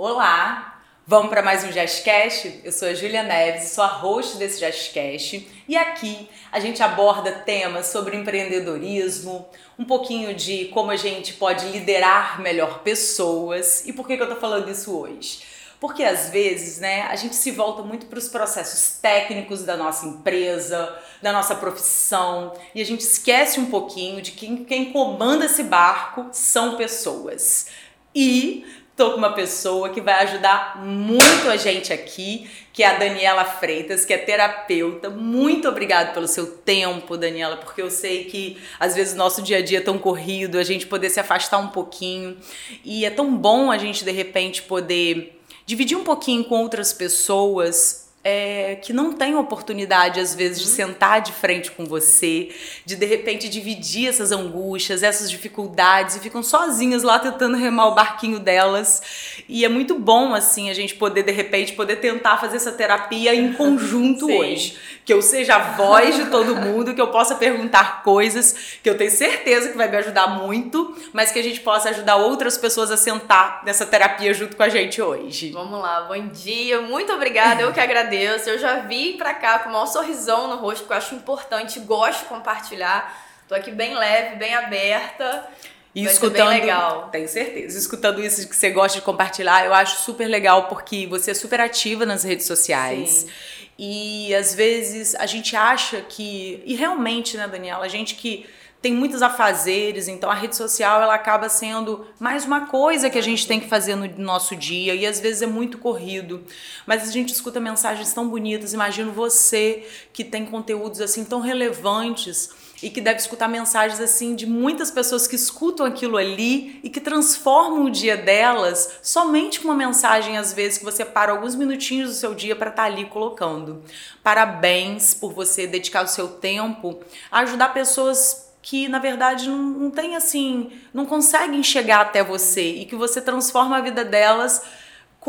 Olá! Vamos para mais um Jazzcast? Eu sou a Júlia Neves, sou a host desse Jazzcast e aqui a gente aborda temas sobre empreendedorismo, um pouquinho de como a gente pode liderar melhor pessoas e por que, que eu tô falando isso hoje? Porque às vezes, né, a gente se volta muito para os processos técnicos da nossa empresa, da nossa profissão, e a gente esquece um pouquinho de que quem comanda esse barco são pessoas. E tô com uma pessoa que vai ajudar muito a gente aqui, que é a Daniela Freitas, que é terapeuta. Muito obrigada pelo seu tempo, Daniela, porque eu sei que às vezes o nosso dia a dia é tão corrido, a gente poder se afastar um pouquinho. E é tão bom a gente de repente poder dividir um pouquinho com outras pessoas é, que não tem oportunidade, às vezes, de uhum. sentar de frente com você, de de repente dividir essas angústias, essas dificuldades e ficam sozinhas lá tentando remar o barquinho delas. E é muito bom, assim, a gente poder, de repente, poder tentar fazer essa terapia em conjunto hoje. Que eu seja a voz de todo mundo, que eu possa perguntar coisas que eu tenho certeza que vai me ajudar muito, mas que a gente possa ajudar outras pessoas a sentar nessa terapia junto com a gente hoje. Vamos lá, bom dia, muito obrigada, eu que agradeço. Eu já vim pra cá com o maior sorrisão no rosto, porque eu acho importante, gosto de compartilhar. Tô aqui bem leve, bem aberta. E Vai escutando, bem legal. tenho certeza. Escutando isso que você gosta de compartilhar, eu acho super legal porque você é super ativa nas redes sociais. Sim. E às vezes a gente acha que, e realmente, né, Daniela, a gente que tem muitos afazeres, então a rede social ela acaba sendo mais uma coisa que a gente tem que fazer no nosso dia e às vezes é muito corrido. Mas a gente escuta mensagens tão bonitas. Imagino você que tem conteúdos assim tão relevantes e que deve escutar mensagens assim de muitas pessoas que escutam aquilo ali e que transformam o dia delas somente com uma mensagem às vezes que você para alguns minutinhos do seu dia para estar tá ali colocando. Parabéns por você dedicar o seu tempo a ajudar pessoas que na verdade não, não tem assim, não conseguem chegar até você e que você transforma a vida delas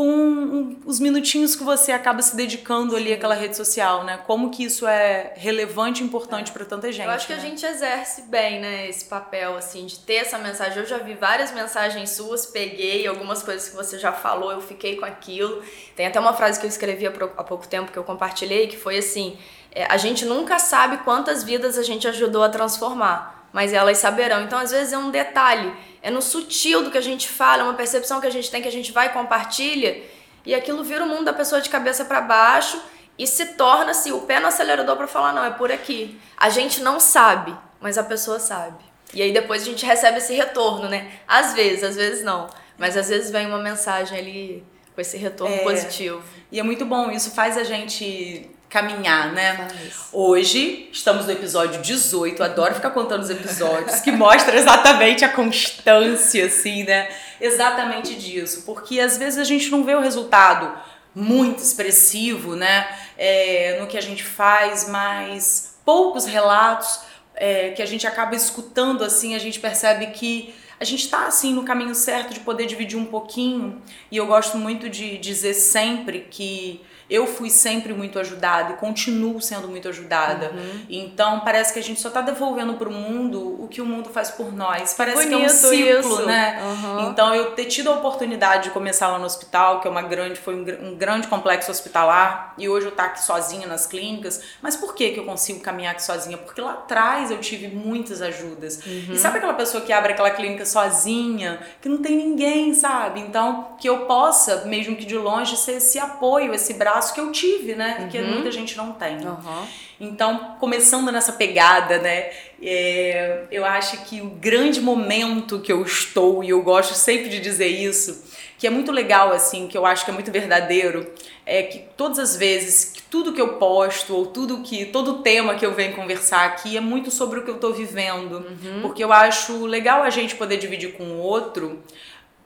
com os minutinhos que você acaba se dedicando ali àquela rede social, né? Como que isso é relevante e importante é. para tanta gente. Eu acho que né? a gente exerce bem, né, esse papel assim de ter essa mensagem. Eu já vi várias mensagens suas, peguei algumas coisas que você já falou, eu fiquei com aquilo. Tem até uma frase que eu escrevi há pouco tempo que eu compartilhei que foi assim: é, a gente nunca sabe quantas vidas a gente ajudou a transformar, mas elas saberão. Então, às vezes, é um detalhe, é no sutil do que a gente fala, é uma percepção que a gente tem que a gente vai e compartilha, e aquilo vira o mundo da pessoa de cabeça para baixo e se torna-se o pé no acelerador para falar: não, é por aqui. A gente não sabe, mas a pessoa sabe. E aí depois a gente recebe esse retorno, né? Às vezes, às vezes não. Mas às vezes vem uma mensagem ali com esse retorno é, positivo. E é muito bom, isso faz a gente caminhar, né? Hoje estamos no episódio 18, adoro ficar contando os episódios, que mostra exatamente a constância, assim, né? Exatamente disso, porque às vezes a gente não vê o resultado muito expressivo, né? É, no que a gente faz, mas poucos relatos é, que a gente acaba escutando, assim, a gente percebe que a gente está assim no caminho certo de poder dividir um pouquinho. E eu gosto muito de dizer sempre que eu fui sempre muito ajudada e continuo sendo muito ajudada. Uhum. Então parece que a gente só está devolvendo para o mundo o que o mundo faz por nós. Parece Bonito que é um ciclo, isso. né? Uhum. Então eu ter tido a oportunidade de começar lá no hospital, que é uma grande, foi um, um grande complexo hospitalar, e hoje eu estou tá aqui sozinha nas clínicas. Mas por que, que eu consigo caminhar aqui sozinha? Porque lá atrás eu tive muitas ajudas. Uhum. E sabe aquela pessoa que abre aquela clínica sozinha, que não tem ninguém, sabe? Então que eu possa, mesmo que de longe, ser esse apoio, esse braço espaço que eu tive, né? Uhum. Que muita gente não tem. Uhum. Então, começando nessa pegada, né? É, eu acho que o grande momento que eu estou, e eu gosto sempre de dizer isso, que é muito legal, assim, que eu acho que é muito verdadeiro, é que todas as vezes, que tudo que eu posto, ou tudo que, todo tema que eu venho conversar aqui é muito sobre o que eu estou vivendo. Uhum. Porque eu acho legal a gente poder dividir com o outro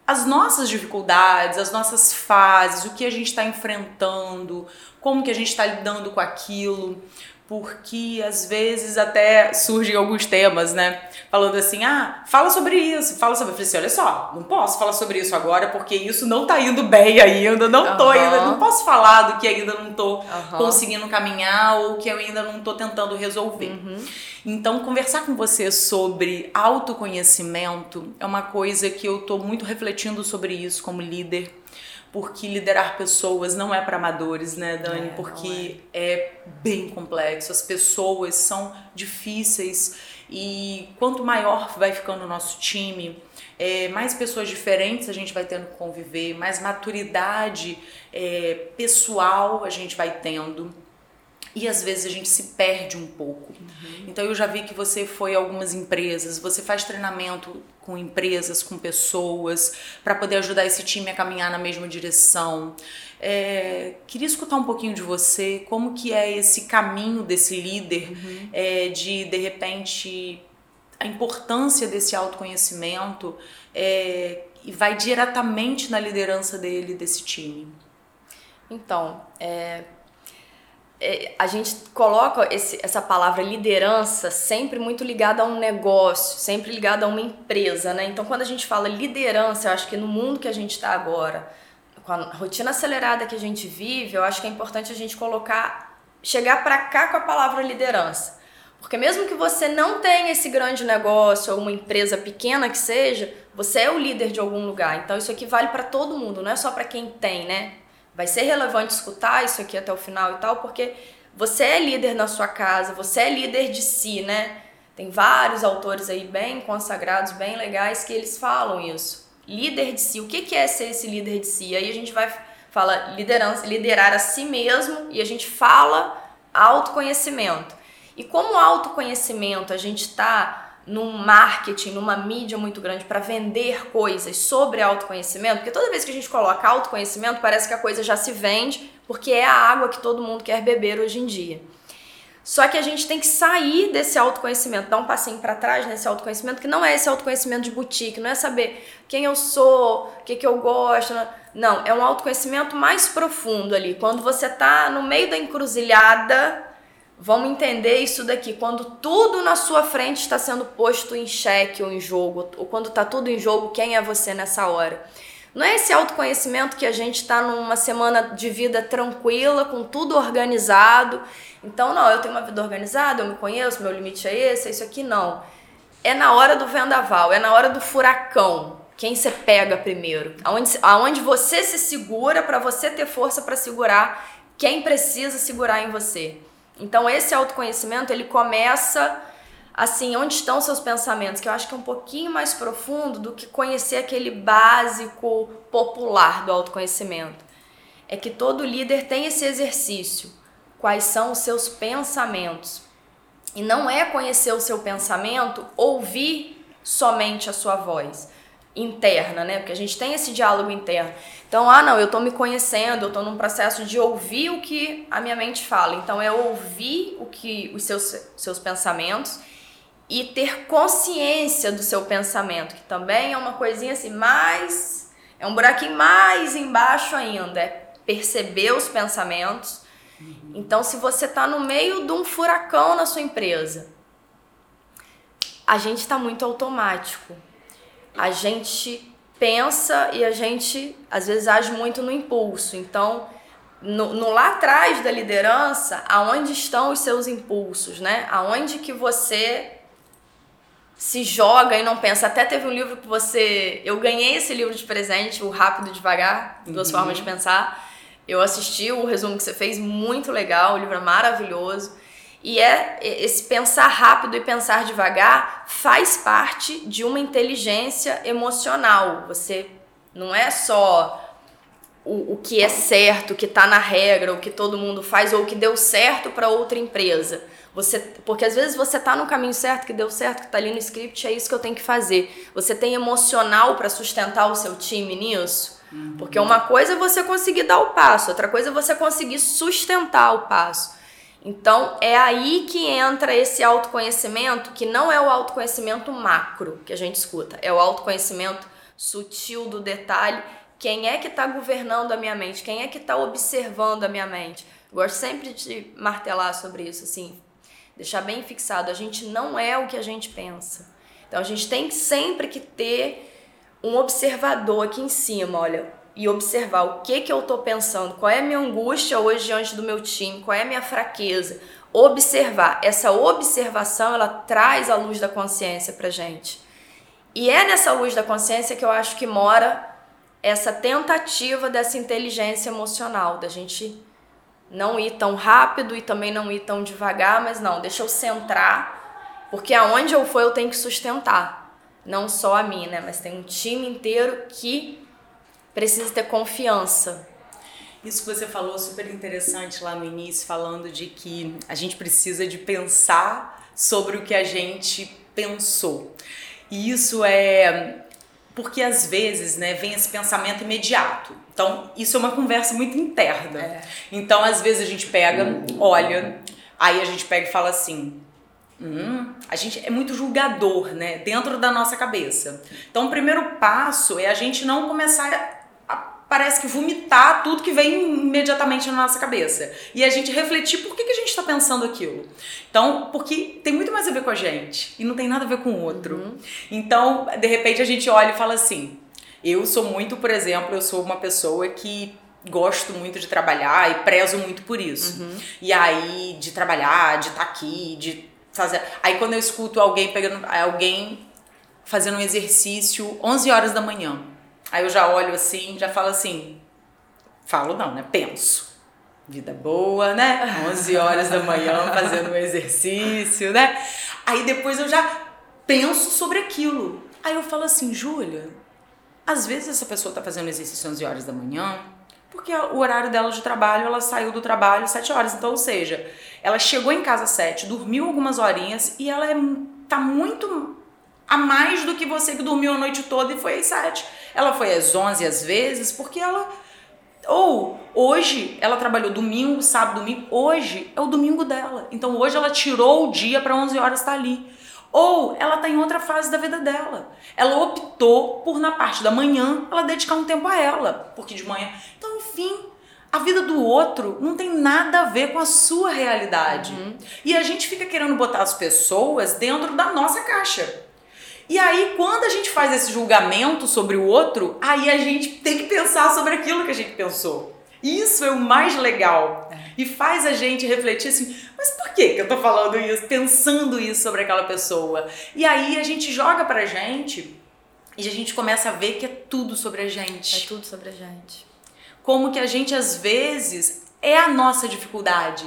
as nossas dificuldades, as nossas fases, o que a gente está enfrentando, como que a gente está lidando com aquilo porque às vezes até surgem alguns temas, né? Falando assim, ah, fala sobre isso, fala sobre. Eu falei assim, olha só, não posso falar sobre isso agora porque isso não tá indo bem ainda, não uhum. tô ainda, não posso falar do que ainda não tô uhum. conseguindo caminhar ou que eu ainda não tô tentando resolver. Uhum. Então, conversar com você sobre autoconhecimento é uma coisa que eu tô muito refletindo sobre isso como líder porque liderar pessoas não é para amadores, né, Dani? É, porque é. é bem complexo, as pessoas são difíceis e quanto maior vai ficando o nosso time, é, mais pessoas diferentes a gente vai tendo que conviver, mais maturidade é, pessoal a gente vai tendo. E às vezes a gente se perde um pouco. Uhum. Então eu já vi que você foi a algumas empresas, você faz treinamento com empresas, com pessoas, para poder ajudar esse time a caminhar na mesma direção. É, queria escutar um pouquinho de você, como que é esse caminho desse líder, uhum. é, de de repente a importância desse autoconhecimento é, e vai diretamente na liderança dele, desse time. Então, é, a gente coloca esse, essa palavra liderança sempre muito ligada a um negócio, sempre ligada a uma empresa, né? Então, quando a gente fala liderança, eu acho que no mundo que a gente está agora, com a rotina acelerada que a gente vive, eu acho que é importante a gente colocar, chegar para cá com a palavra liderança. Porque mesmo que você não tenha esse grande negócio ou uma empresa pequena que seja, você é o líder de algum lugar. Então isso aqui vale para todo mundo, não é só para quem tem, né? Vai ser relevante escutar isso aqui até o final e tal, porque você é líder na sua casa, você é líder de si, né? Tem vários autores aí bem consagrados, bem legais, que eles falam isso. Líder de si. O que é ser esse líder de si? Aí a gente vai fala liderança, liderar a si mesmo e a gente fala autoconhecimento. E como autoconhecimento, a gente está num marketing, numa mídia muito grande para vender coisas sobre autoconhecimento, porque toda vez que a gente coloca autoconhecimento, parece que a coisa já se vende, porque é a água que todo mundo quer beber hoje em dia. Só que a gente tem que sair desse autoconhecimento, dar um passinho para trás nesse autoconhecimento, que não é esse autoconhecimento de boutique, não é saber quem eu sou, o que, que eu gosto. Não, é um autoconhecimento mais profundo ali. Quando você está no meio da encruzilhada, Vamos entender isso daqui. Quando tudo na sua frente está sendo posto em xeque ou em jogo, ou quando está tudo em jogo, quem é você nessa hora? Não é esse autoconhecimento que a gente está numa semana de vida tranquila, com tudo organizado. Então, não, eu tenho uma vida organizada, eu me conheço, meu limite é esse, é isso aqui, não. É na hora do vendaval, é na hora do furacão. Quem você pega primeiro? Aonde, aonde você se segura para você ter força para segurar quem precisa segurar em você. Então esse autoconhecimento, ele começa assim, onde estão seus pensamentos, que eu acho que é um pouquinho mais profundo do que conhecer aquele básico popular do autoconhecimento. É que todo líder tem esse exercício. Quais são os seus pensamentos? E não é conhecer o seu pensamento, ouvir somente a sua voz interna, né? Porque a gente tem esse diálogo interno. Então, ah, não, eu tô me conhecendo, eu tô num processo de ouvir o que a minha mente fala. Então, é ouvir o que os seus, seus pensamentos e ter consciência do seu pensamento, que também é uma coisinha assim, mais. É um buraquinho mais embaixo ainda. É perceber os pensamentos. Então, se você tá no meio de um furacão na sua empresa, a gente está muito automático a gente pensa e a gente às vezes age muito no impulso. Então, no, no, lá atrás da liderança, aonde estão os seus impulsos, né? Aonde que você se joga e não pensa. Até teve um livro que você, eu ganhei esse livro de presente, o Rápido e Devagar, duas uhum. formas de pensar. Eu assisti o resumo que você fez, muito legal, o livro é maravilhoso. E é esse pensar rápido e pensar devagar faz parte de uma inteligência emocional. Você não é só o, o que é certo, o que está na regra, o que todo mundo faz ou o que deu certo para outra empresa. Você, porque às vezes você está no caminho certo, que deu certo, que está ali no script, é isso que eu tenho que fazer. Você tem emocional para sustentar o seu time nisso? Uhum. Porque uma coisa é você conseguir dar o passo, outra coisa é você conseguir sustentar o passo. Então é aí que entra esse autoconhecimento, que não é o autoconhecimento macro que a gente escuta, é o autoconhecimento sutil do detalhe. Quem é que está governando a minha mente? Quem é que está observando a minha mente? gosto sempre de martelar sobre isso, assim, deixar bem fixado. A gente não é o que a gente pensa. Então a gente tem sempre que ter um observador aqui em cima, olha, e observar o que que eu estou pensando, qual é a minha angústia hoje diante do meu time, qual é a minha fraqueza. Observar. Essa observação, ela traz a luz da consciência pra gente. E é nessa luz da consciência que eu acho que mora essa tentativa dessa inteligência emocional, da gente não ir tão rápido e também não ir tão devagar, mas não, deixa eu centrar, porque aonde eu for eu tenho que sustentar. Não só a mim, né? Mas tem um time inteiro que precisa ter confiança. Isso que você falou super interessante lá no início, falando de que a gente precisa de pensar sobre o que a gente pensou. E isso é porque às vezes, né, vem esse pensamento imediato. Então, isso é uma conversa muito interna. É. Então, às vezes a gente pega, olha, aí a gente pega e fala assim: Hum, a gente é muito julgador, né? Dentro da nossa cabeça. Então, o primeiro passo é a gente não começar parece que vomitar tudo que vem imediatamente na nossa cabeça. E a gente refletir por que, que a gente está pensando aquilo. Então, porque tem muito mais a ver com a gente e não tem nada a ver com o outro. Uhum. Então, de repente a gente olha e fala assim: eu sou muito, por exemplo, eu sou uma pessoa que gosto muito de trabalhar e prezo muito por isso. Uhum. E aí, de trabalhar, de estar tá aqui, de fazer. Aí quando eu escuto alguém pegando. alguém fazendo um exercício 11 horas da manhã. Aí eu já olho assim, já falo assim, falo não, né? Penso. Vida boa, né? 11 horas da manhã fazendo um exercício, né? Aí depois eu já penso sobre aquilo. Aí eu falo assim, Júlia, às vezes essa pessoa tá fazendo exercício 11 horas da manhã, porque o horário dela de trabalho, ela saiu do trabalho 7 horas. Então, ou seja, ela chegou em casa às 7, dormiu algumas horinhas e ela é, tá muito a mais do que você que dormiu a noite toda e foi às 7. Ela foi às 11 às vezes porque ela. Ou hoje ela trabalhou domingo, sábado, domingo. Hoje é o domingo dela. Então hoje ela tirou o dia para 11 horas estar tá ali. Ou ela está em outra fase da vida dela. Ela optou por, na parte da manhã, ela dedicar um tempo a ela. Porque de manhã. Então, enfim, a vida do outro não tem nada a ver com a sua realidade. Uhum. E a gente fica querendo botar as pessoas dentro da nossa caixa. E aí, quando a gente faz esse julgamento sobre o outro, aí a gente tem que pensar sobre aquilo que a gente pensou. Isso é o mais legal. É. E faz a gente refletir assim, mas por que, que eu tô falando isso, pensando isso sobre aquela pessoa? E aí a gente joga pra gente e a gente começa a ver que é tudo sobre a gente. É tudo sobre a gente. Como que a gente às vezes é a nossa dificuldade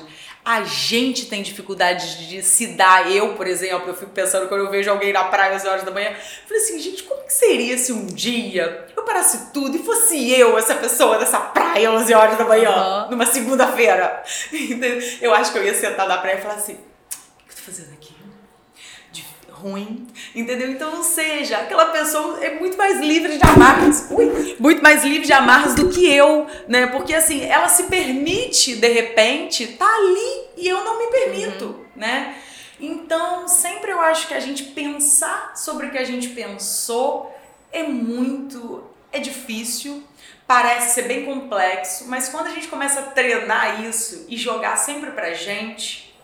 a gente tem dificuldade de se dar. Eu, por exemplo, eu fico pensando quando eu vejo alguém na praia às horas da manhã, falei assim, gente, como que seria se um dia eu parasse tudo e fosse eu essa pessoa dessa praia às 11 horas da manhã, uhum. numa segunda-feira? Eu acho que eu ia sentar na praia e falar assim, o que eu tô fazendo aqui? Ruim, entendeu? Então, ou seja, aquela pessoa é muito mais livre de amarras, ui, muito mais livre de amarras do que eu, né? Porque assim, ela se permite, de repente, tá ali e eu não me permito, uhum. né? Então, sempre eu acho que a gente pensar sobre o que a gente pensou é muito, é difícil, parece ser bem complexo, mas quando a gente começa a treinar isso e jogar sempre pra gente,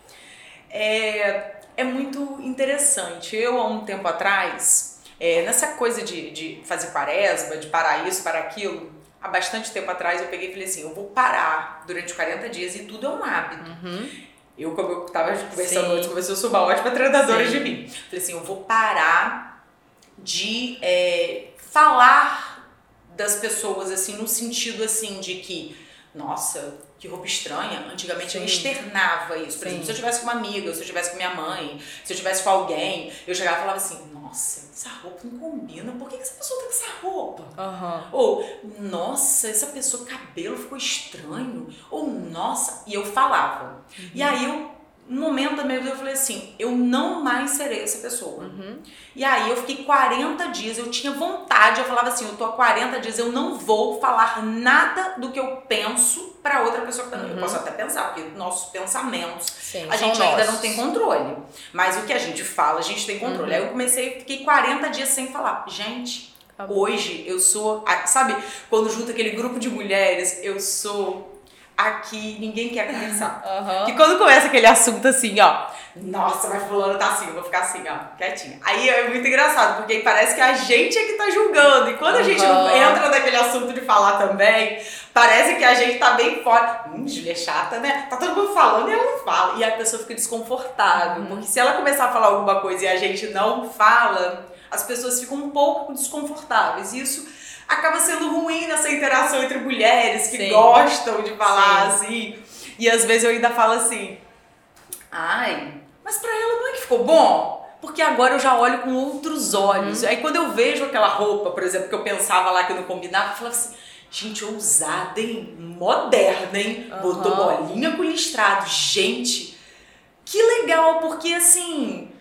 é, é muito interessante. Eu, há um tempo atrás, é, nessa coisa de, de fazer quaresma, de parar isso, parar aquilo, há bastante tempo atrás eu peguei e falei assim: eu vou parar durante 40 dias e tudo é um hábito. Uhum. Eu, como eu tava conversando antes, comecei, eu sou uma ótima treinadora Sim. de mim. Falei assim: eu vou parar de é, falar das pessoas, assim, no sentido assim de que, nossa, que roupa estranha. Antigamente Sim. eu externava isso. Por Sim. exemplo, se eu tivesse com uma amiga, se eu tivesse com minha mãe, se eu tivesse com alguém, eu chegava e falava assim: Nossa, essa roupa não combina. Por que, essa pessoa tá com essa roupa? Uhum. Ou, nossa, essa pessoa, cabelo ficou estranho. Ou, nossa. E eu falava. Uhum. E aí eu no momento da minha vida eu falei assim, eu não mais serei essa pessoa. Uhum. E aí eu fiquei 40 dias, eu tinha vontade, eu falava assim, eu tô há 40 dias, eu não vou falar nada do que eu penso para outra pessoa que tá uhum. Eu posso até pensar, porque nossos pensamentos, Sim, a gente ainda não tem controle. Mas o que a gente fala, a gente tem controle. Uhum. Aí eu comecei, fiquei 40 dias sem falar. Gente, hoje eu sou, sabe, quando junta aquele grupo de mulheres, eu sou aqui ninguém quer conversar. Uhum. Que quando começa aquele assunto assim, ó, nossa, mas fulano tá assim, eu vou ficar assim, ó, quietinha. Aí é muito engraçado, porque parece que a gente é que tá julgando. E quando uhum. a gente não entra naquele assunto de falar também, parece que a gente tá bem fora. Hum, Julia é chata, né? Tá todo mundo falando e ela não fala. E a pessoa fica desconfortável. Uhum. Porque se ela começar a falar alguma coisa e a gente não fala, as pessoas ficam um pouco desconfortáveis. Isso acaba sendo ruim nessa interação entre mulheres que Sim. gostam de falar Sim. assim. E às vezes eu ainda falo assim: ai, mas pra ela não é que ficou bom? Porque agora eu já olho com outros olhos. Uhum. Aí quando eu vejo aquela roupa, por exemplo, que eu pensava lá que eu não combinava, eu falava assim Gente, ousada, hein? Moderna, hein? Uhum. Botou bolinha com listrado. Gente, que legal, porque assim,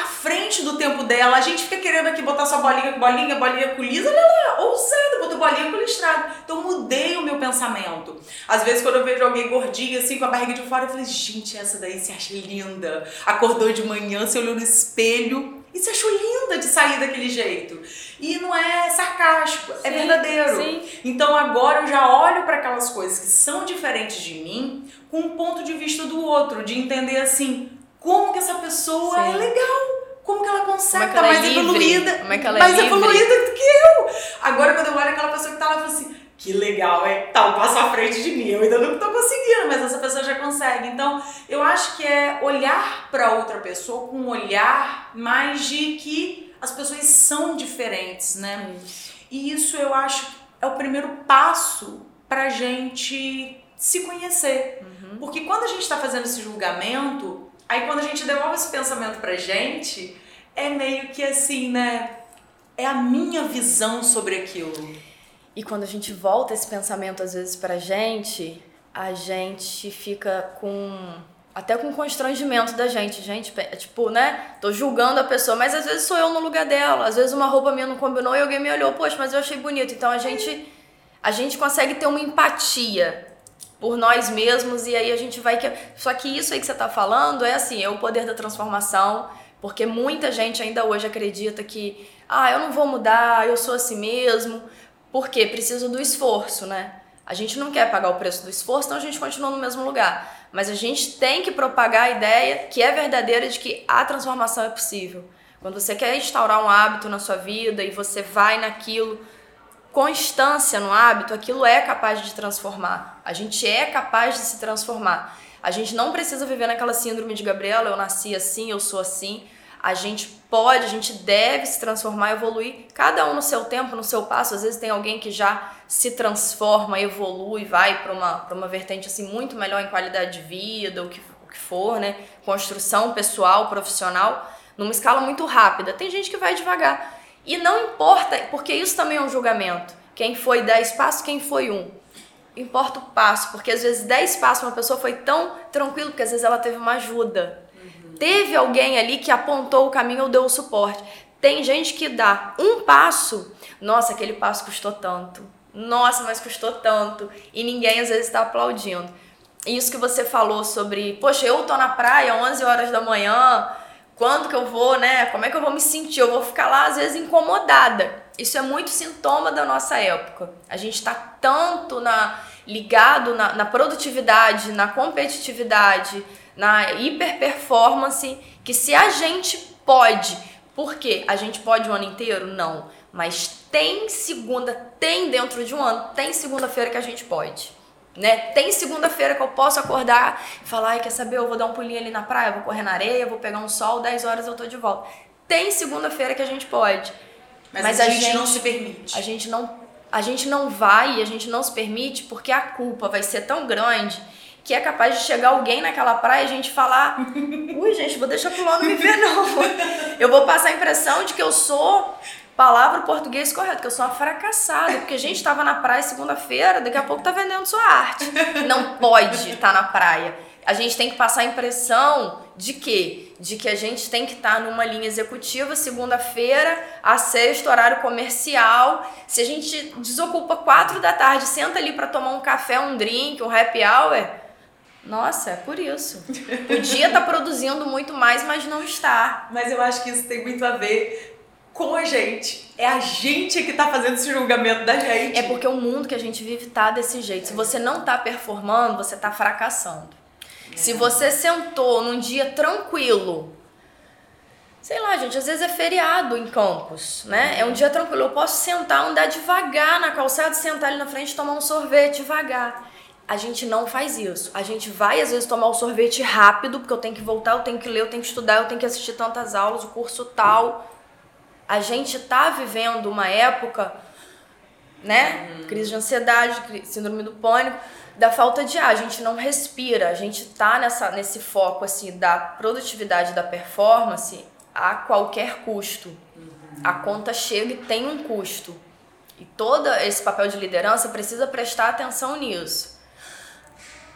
à frente do tempo dela, a gente fica querendo aqui botar só bolinha com bolinha, bolinha com lisa, lá, ousada, botou bolinha com listrado. Então mudei o meu pensamento. Às vezes quando eu vejo alguém gordinha, assim, com a barriga de fora, eu falei, gente, essa daí se acha linda. Acordou de manhã, se olhou no espelho e se achou linda de sair daquele jeito. E não é sarcástico, é sim, é verdadeiro. Sim. Então agora eu já olho para aquelas coisas que são diferentes de mim com um ponto de vista do outro, de entender assim, como que essa pessoa sim. é legal. Como que ela consegue estar é tá mais é evoluída, como é que ela é mais livre? evoluída do que eu. Agora quando eu olho aquela pessoa que tá lá, eu falo assim, que legal, é, tá um passo à frente de mim. Eu ainda não tô conseguindo, mas essa pessoa já consegue. Então, eu acho que é olhar para outra pessoa com um olhar mais de que as pessoas são diferentes, né? E isso eu acho é o primeiro passo pra gente se conhecer. Uhum. Porque quando a gente está fazendo esse julgamento, aí quando a gente devolve esse pensamento pra gente, é meio que assim, né? É a minha visão sobre aquilo. E quando a gente volta esse pensamento às vezes pra gente, a gente fica com até com constrangimento da gente, gente, tipo, né? Tô julgando a pessoa, mas às vezes sou eu no lugar dela. Às vezes uma roupa minha não combinou e alguém me olhou, poxa, mas eu achei bonito. Então a gente a gente consegue ter uma empatia por nós mesmos e aí a gente vai que só que isso aí que você tá falando é assim, é o poder da transformação, porque muita gente ainda hoje acredita que ah, eu não vou mudar, eu sou assim mesmo. Porque precisa do esforço, né? A gente não quer pagar o preço do esforço, então a gente continua no mesmo lugar. Mas a gente tem que propagar a ideia que é verdadeira de que a transformação é possível. Quando você quer instaurar um hábito na sua vida e você vai naquilo, constância no hábito, aquilo é capaz de transformar. A gente é capaz de se transformar. A gente não precisa viver naquela síndrome de Gabriela, eu nasci assim, eu sou assim a gente pode, a gente deve se transformar, evoluir, cada um no seu tempo, no seu passo. Às vezes tem alguém que já se transforma, evolui, vai para uma, uma vertente assim muito melhor em qualidade de vida, o que, o que for, né? Construção pessoal, profissional, numa escala muito rápida. Tem gente que vai devagar. E não importa, porque isso também é um julgamento. Quem foi 10 passos, quem foi um. Importa o passo, porque às vezes 10 passos uma pessoa foi tão tranquilo, porque às vezes ela teve uma ajuda teve alguém ali que apontou o caminho ou deu o suporte. Tem gente que dá um passo, nossa, aquele passo custou tanto. Nossa, mas custou tanto. E ninguém às vezes está aplaudindo. Isso que você falou sobre, poxa, eu tô na praia 11 horas da manhã, quando que eu vou, né? Como é que eu vou me sentir? Eu vou ficar lá às vezes incomodada. Isso é muito sintoma da nossa época. A gente está tanto na ligado na, na produtividade, na competitividade, na hiperperformance, que se a gente pode, porque a gente pode o ano inteiro? Não. Mas tem segunda, tem dentro de um ano, tem segunda-feira que a gente pode. Né? Tem segunda-feira que eu posso acordar e falar, ai, quer saber, eu vou dar um pulinho ali na praia, vou correr na areia, vou pegar um sol, 10 horas eu tô de volta. Tem segunda-feira que a gente pode. Mas, Mas a, gente, gente não se permite. A gente não a gente não vai e a gente não se permite porque a culpa vai ser tão grande que é capaz de chegar alguém naquela praia e a gente falar: ui, gente, vou deixar pro não me ver, não. Eu vou passar a impressão de que eu sou palavra português correto, que eu sou uma fracassada, porque a gente estava na praia segunda-feira, daqui a pouco tá vendendo sua arte. Não pode estar tá na praia. A gente tem que passar a impressão de quê? De que a gente tem que estar tá numa linha executiva segunda-feira, a sexta, horário comercial. Se a gente desocupa quatro da tarde, senta ali para tomar um café, um drink, um happy hour, nossa, é por isso. Podia estar tá produzindo muito mais, mas não está. Mas eu acho que isso tem muito a ver com a gente. É a gente que está fazendo esse julgamento da gente. É porque o mundo que a gente vive tá desse jeito. Se você não está performando, você está fracassando. É. Se você sentou num dia tranquilo, sei lá, gente, às vezes é feriado em campos, né? É um dia tranquilo. Eu posso sentar, andar devagar na calçada, sentar ali na frente, tomar um sorvete devagar a gente não faz isso. A gente vai, às vezes, tomar o sorvete rápido, porque eu tenho que voltar, eu tenho que ler, eu tenho que estudar, eu tenho que assistir tantas aulas, o curso tal. A gente tá vivendo uma época né? Uhum. Crise de ansiedade, síndrome do pânico, da falta de ar. A gente não respira, a gente tá nessa, nesse foco assim da produtividade da performance a qualquer custo. Uhum. A conta chega e tem um custo. E todo esse papel de liderança precisa prestar atenção nisso.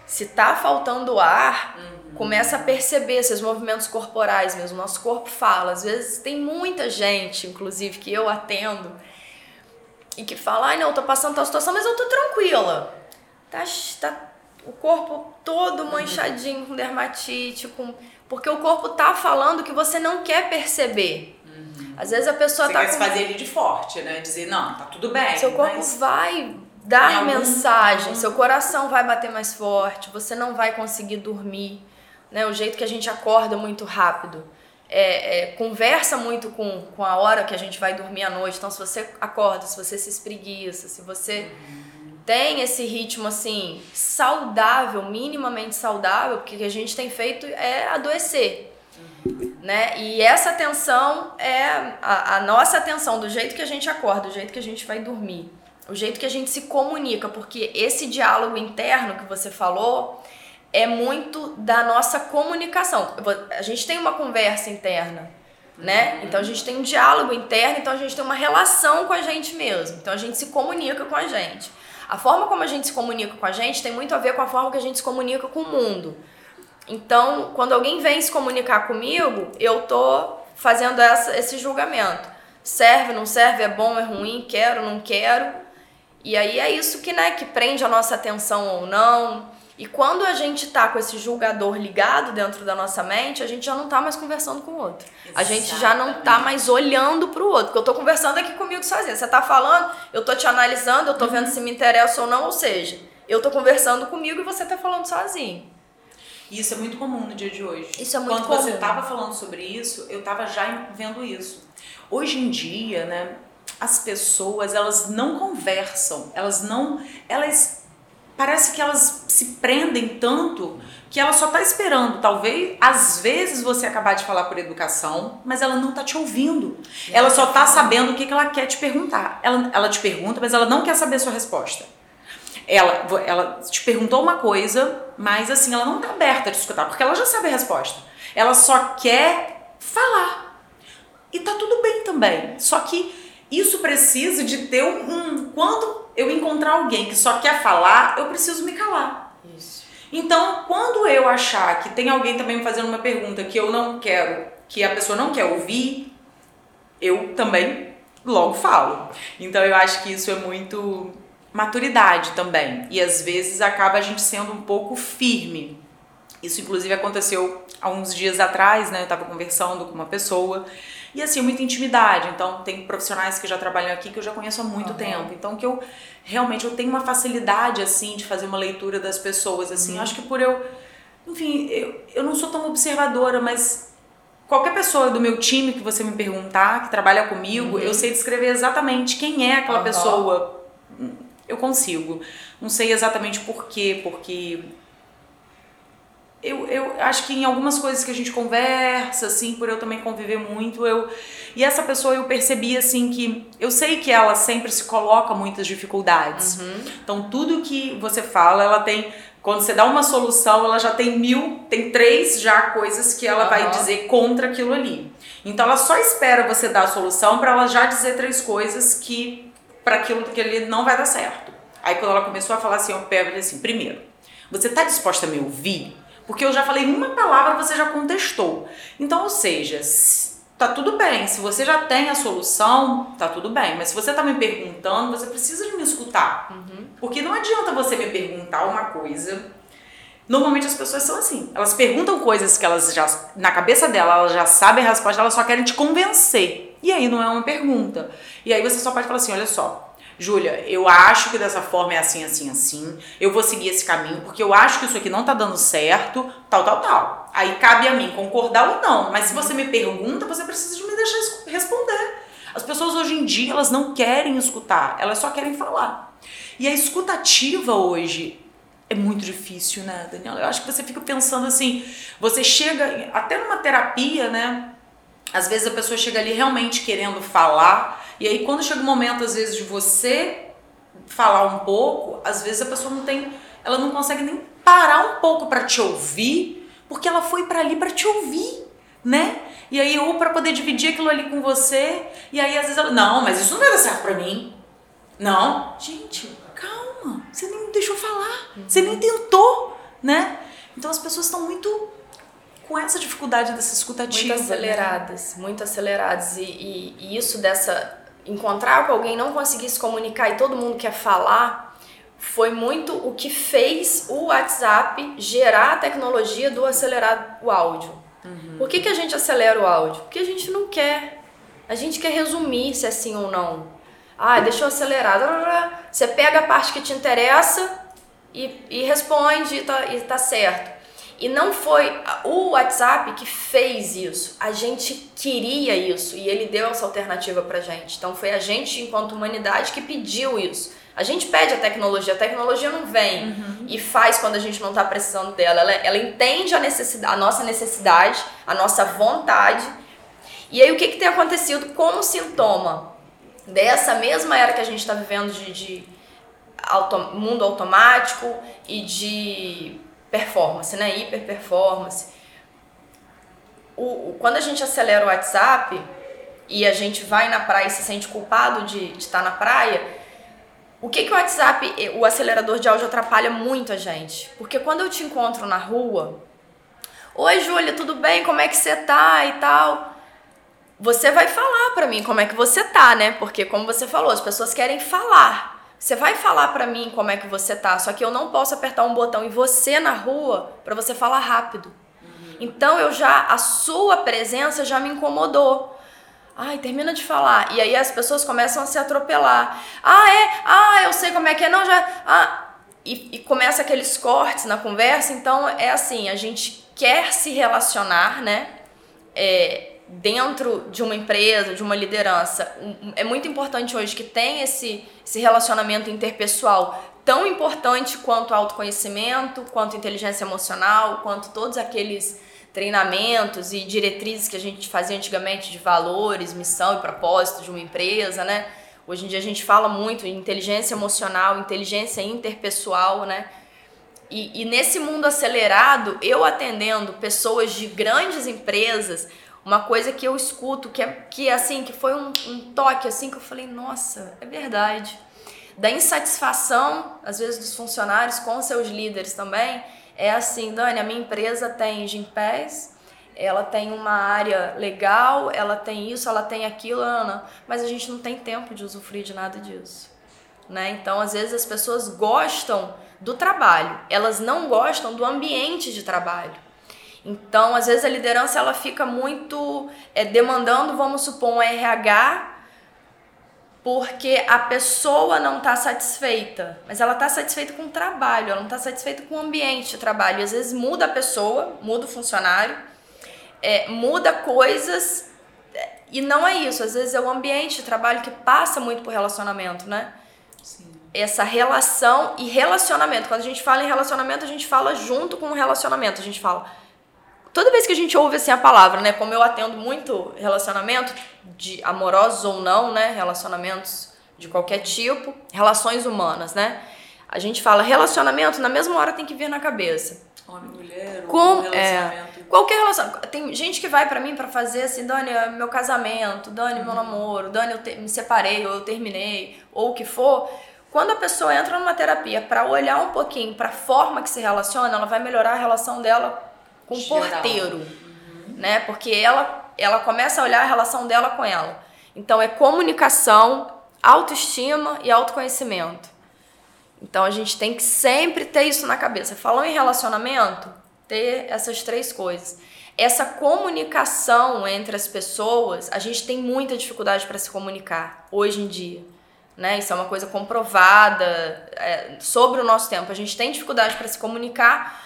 Se tá faltando ar, uhum. Começa a perceber esses movimentos corporais mesmo. Nosso corpo fala. Às vezes tem muita gente, inclusive, que eu atendo, e que fala: ai, não, eu tô passando tal situação, mas eu tô tranquila. Tá, tá o corpo todo uhum. manchadinho com dermatite, com. Porque o corpo tá falando que você não quer perceber. Uhum. Às vezes a pessoa você tá. Quer com... fazer ele de forte, né? Dizer, não, tá tudo bem. Seu corpo mas... vai dar algum... mensagem, seu coração vai bater mais forte, você não vai conseguir dormir, né? O jeito que a gente acorda muito rápido. É, é, conversa muito com, com a hora que a gente vai dormir à noite. Então, se você acorda, se você se espreguiça, se você tem esse ritmo assim saudável, minimamente saudável, porque o que a gente tem feito é adoecer. Né? E essa atenção é a, a nossa atenção, do jeito que a gente acorda, do jeito que a gente vai dormir o jeito que a gente se comunica, porque esse diálogo interno que você falou é muito da nossa comunicação. A gente tem uma conversa interna, né? Então a gente tem um diálogo interno, então a gente tem uma relação com a gente mesmo. Então a gente se comunica com a gente. A forma como a gente se comunica com a gente tem muito a ver com a forma que a gente se comunica com o mundo. Então, quando alguém vem se comunicar comigo, eu tô fazendo essa, esse julgamento. Serve, não serve, é bom, é ruim, quero, não quero. E aí é isso que, né, que prende a nossa atenção ou não. E quando a gente tá com esse julgador ligado dentro da nossa mente, a gente já não tá mais conversando com o outro. Exatamente. A gente já não tá mais olhando pro outro. Porque eu tô conversando aqui comigo sozinha. Você tá falando, eu tô te analisando, eu tô vendo se me interessa ou não. Ou seja, eu tô conversando comigo e você tá falando sozinho. Isso é muito comum no dia de hoje. Isso é muito Quando comum. Quando você tava falando sobre isso, eu tava já vendo isso. Hoje em dia, né, as pessoas elas não conversam, elas não, elas parece que elas se prendem tanto que ela só tá esperando, talvez, às vezes você acabar de falar por educação, mas ela não tá te ouvindo. Ela só tá sabendo o que, que ela quer te perguntar. Ela, ela te pergunta, mas ela não quer saber a sua resposta. Ela, ela te perguntou uma coisa, mas assim, ela não tá aberta a te escutar, porque ela já sabe a resposta. Ela só quer falar. E tá tudo bem também. Só que isso precisa de ter um. Quando eu encontrar alguém que só quer falar, eu preciso me calar. Isso. Então, quando eu achar que tem alguém também me fazendo uma pergunta que eu não quero, que a pessoa não quer ouvir, eu também logo falo. Então, eu acho que isso é muito maturidade também. E às vezes acaba a gente sendo um pouco firme. Isso, inclusive, aconteceu há uns dias atrás, né? Eu estava conversando com uma pessoa e assim, muita intimidade. Então, tem profissionais que já trabalham aqui que eu já conheço há muito uhum. tempo. Então, que eu realmente eu tenho uma facilidade assim de fazer uma leitura das pessoas assim. Uhum. Acho que por eu, enfim, eu, eu não sou tão observadora, mas qualquer pessoa do meu time que você me perguntar, que trabalha comigo, uhum. eu sei descrever exatamente quem é aquela pessoa. Eu consigo. Não sei exatamente por quê, porque eu, eu acho que em algumas coisas que a gente conversa, assim, por eu também conviver muito, eu. E essa pessoa eu percebi, assim, que eu sei que ela sempre se coloca muitas dificuldades. Uhum. Então, tudo que você fala, ela tem. Quando você dá uma solução, ela já tem mil, tem três já coisas que ela uhum. vai dizer contra aquilo ali. Então, ela só espera você dar a solução para ela já dizer três coisas que. para aquilo que ele não vai dar certo. Aí, quando ela começou a falar assim, eu pego assim: primeiro, você tá disposta a me ouvir? Porque eu já falei uma palavra, você já contestou. Então, ou seja, tá tudo bem. Se você já tem a solução, tá tudo bem. Mas se você tá me perguntando, você precisa de me escutar. Uhum. Porque não adianta você me perguntar uma coisa. Normalmente as pessoas são assim. Elas perguntam coisas que elas já, na cabeça dela, elas já sabem a resposta, elas só querem te convencer. E aí não é uma pergunta. E aí você só pode falar assim: olha só, Júlia, eu acho que dessa forma é assim, assim, assim. Eu vou seguir esse caminho porque eu acho que isso aqui não tá dando certo, tal, tal, tal. Aí cabe a mim concordar ou não. Mas se você me pergunta, você precisa de me deixar responder. As pessoas hoje em dia, elas não querem escutar, elas só querem falar. E a escutativa hoje é muito difícil, né, Daniela? Eu acho que você fica pensando assim, você chega até numa terapia, né? Às vezes a pessoa chega ali realmente querendo falar, e aí quando chega o momento, às vezes, de você falar um pouco, às vezes a pessoa não tem, ela não consegue nem parar um pouco para te ouvir, porque ela foi para ali para te ouvir, né? E aí ou para poder dividir aquilo ali com você, e aí às vezes ela, não, mas isso não vai dar certo para mim. Não, gente, calma, você nem deixou falar, você nem tentou, né? Então as pessoas estão muito com essa dificuldade dessa escutativa. Muito aceleradas, né? muito aceleradas. E, e, e, isso dessa. Encontrar com alguém, não conseguir se comunicar e todo mundo quer falar, foi muito o que fez o WhatsApp gerar a tecnologia do acelerar o áudio. Uhum. Por que, que a gente acelera o áudio? Porque a gente não quer. A gente quer resumir se é sim ou não. Ah, deixa eu acelerar. Você pega a parte que te interessa e, e responde e tá, e tá certo. E não foi o WhatsApp que fez isso. A gente queria isso e ele deu essa alternativa pra gente. Então foi a gente, enquanto humanidade, que pediu isso. A gente pede a tecnologia, a tecnologia não vem uhum. e faz quando a gente não está precisando dela. Ela, ela entende a, necessidade, a nossa necessidade, a nossa vontade. E aí o que, que tem acontecido como sintoma dessa mesma era que a gente está vivendo de, de auto, mundo automático e de performance, né? Hiper performance. O, o, quando a gente acelera o WhatsApp e a gente vai na praia e se sente culpado de, estar na praia, o que, que o WhatsApp, o acelerador de áudio atrapalha muito a gente? Porque quando eu te encontro na rua, Oi, Júlia, tudo bem? Como é que você tá e tal? Você vai falar para mim como é que você tá, né? Porque como você falou, as pessoas querem falar. Você vai falar para mim como é que você tá, só que eu não posso apertar um botão e você na rua para você falar rápido. Então eu já a sua presença já me incomodou. Ai, termina de falar. E aí as pessoas começam a se atropelar. Ah, é? Ah, eu sei como é que é. Não, já. Ah. E, e começa aqueles cortes na conversa. Então é assim: a gente quer se relacionar, né? É, dentro de uma empresa, de uma liderança, é muito importante hoje que tem esse, esse relacionamento interpessoal tão importante quanto autoconhecimento, quanto inteligência emocional, quanto todos aqueles treinamentos e diretrizes que a gente fazia antigamente de valores, missão e propósito de uma empresa, né? Hoje em dia a gente fala muito em inteligência emocional, inteligência interpessoal, né? E, e nesse mundo acelerado, eu atendendo pessoas de grandes empresas, uma coisa que eu escuto, que é que assim, que foi um, um toque assim que eu falei, nossa, é verdade. Da insatisfação, às vezes, dos funcionários com seus líderes também, é assim, Dani, a minha empresa tem Gimpass, ela tem uma área legal, ela tem isso, ela tem aquilo, Ana, mas a gente não tem tempo de usufruir de nada disso. Né? Então, às vezes, as pessoas gostam do trabalho, elas não gostam do ambiente de trabalho. Então, às vezes a liderança ela fica muito é, demandando, vamos supor, um RH, porque a pessoa não está satisfeita, mas ela está satisfeita com o trabalho, ela não está satisfeita com o ambiente de trabalho. E às vezes muda a pessoa, muda o funcionário, é, muda coisas e não é isso. Às vezes é o ambiente de trabalho que passa muito por relacionamento, né? Sim. Essa relação e relacionamento. Quando a gente fala em relacionamento, a gente fala junto com o relacionamento. A gente fala toda vez que a gente ouve assim a palavra, né, como eu atendo muito relacionamento de amorosos ou não, né, relacionamentos de qualquer tipo, relações humanas, né? A gente fala relacionamento, na mesma hora tem que vir na cabeça. Homem, mulher, Com, relacionamento. É, qualquer relação. Tem gente que vai para mim para fazer assim, Dani, é meu casamento, Dani, uhum. meu namoro, Dani, eu te, me separei ou eu terminei, ou o que for. Quando a pessoa entra numa terapia para olhar um pouquinho para a forma que se relaciona, ela vai melhorar a relação dela com o porteiro, uhum. né? Porque ela, ela começa a olhar a relação dela com ela. Então é comunicação, autoestima e autoconhecimento. Então a gente tem que sempre ter isso na cabeça. Falou em relacionamento, ter essas três coisas. Essa comunicação entre as pessoas, a gente tem muita dificuldade para se comunicar hoje em dia. Né? Isso é uma coisa comprovada é, sobre o nosso tempo. A gente tem dificuldade para se comunicar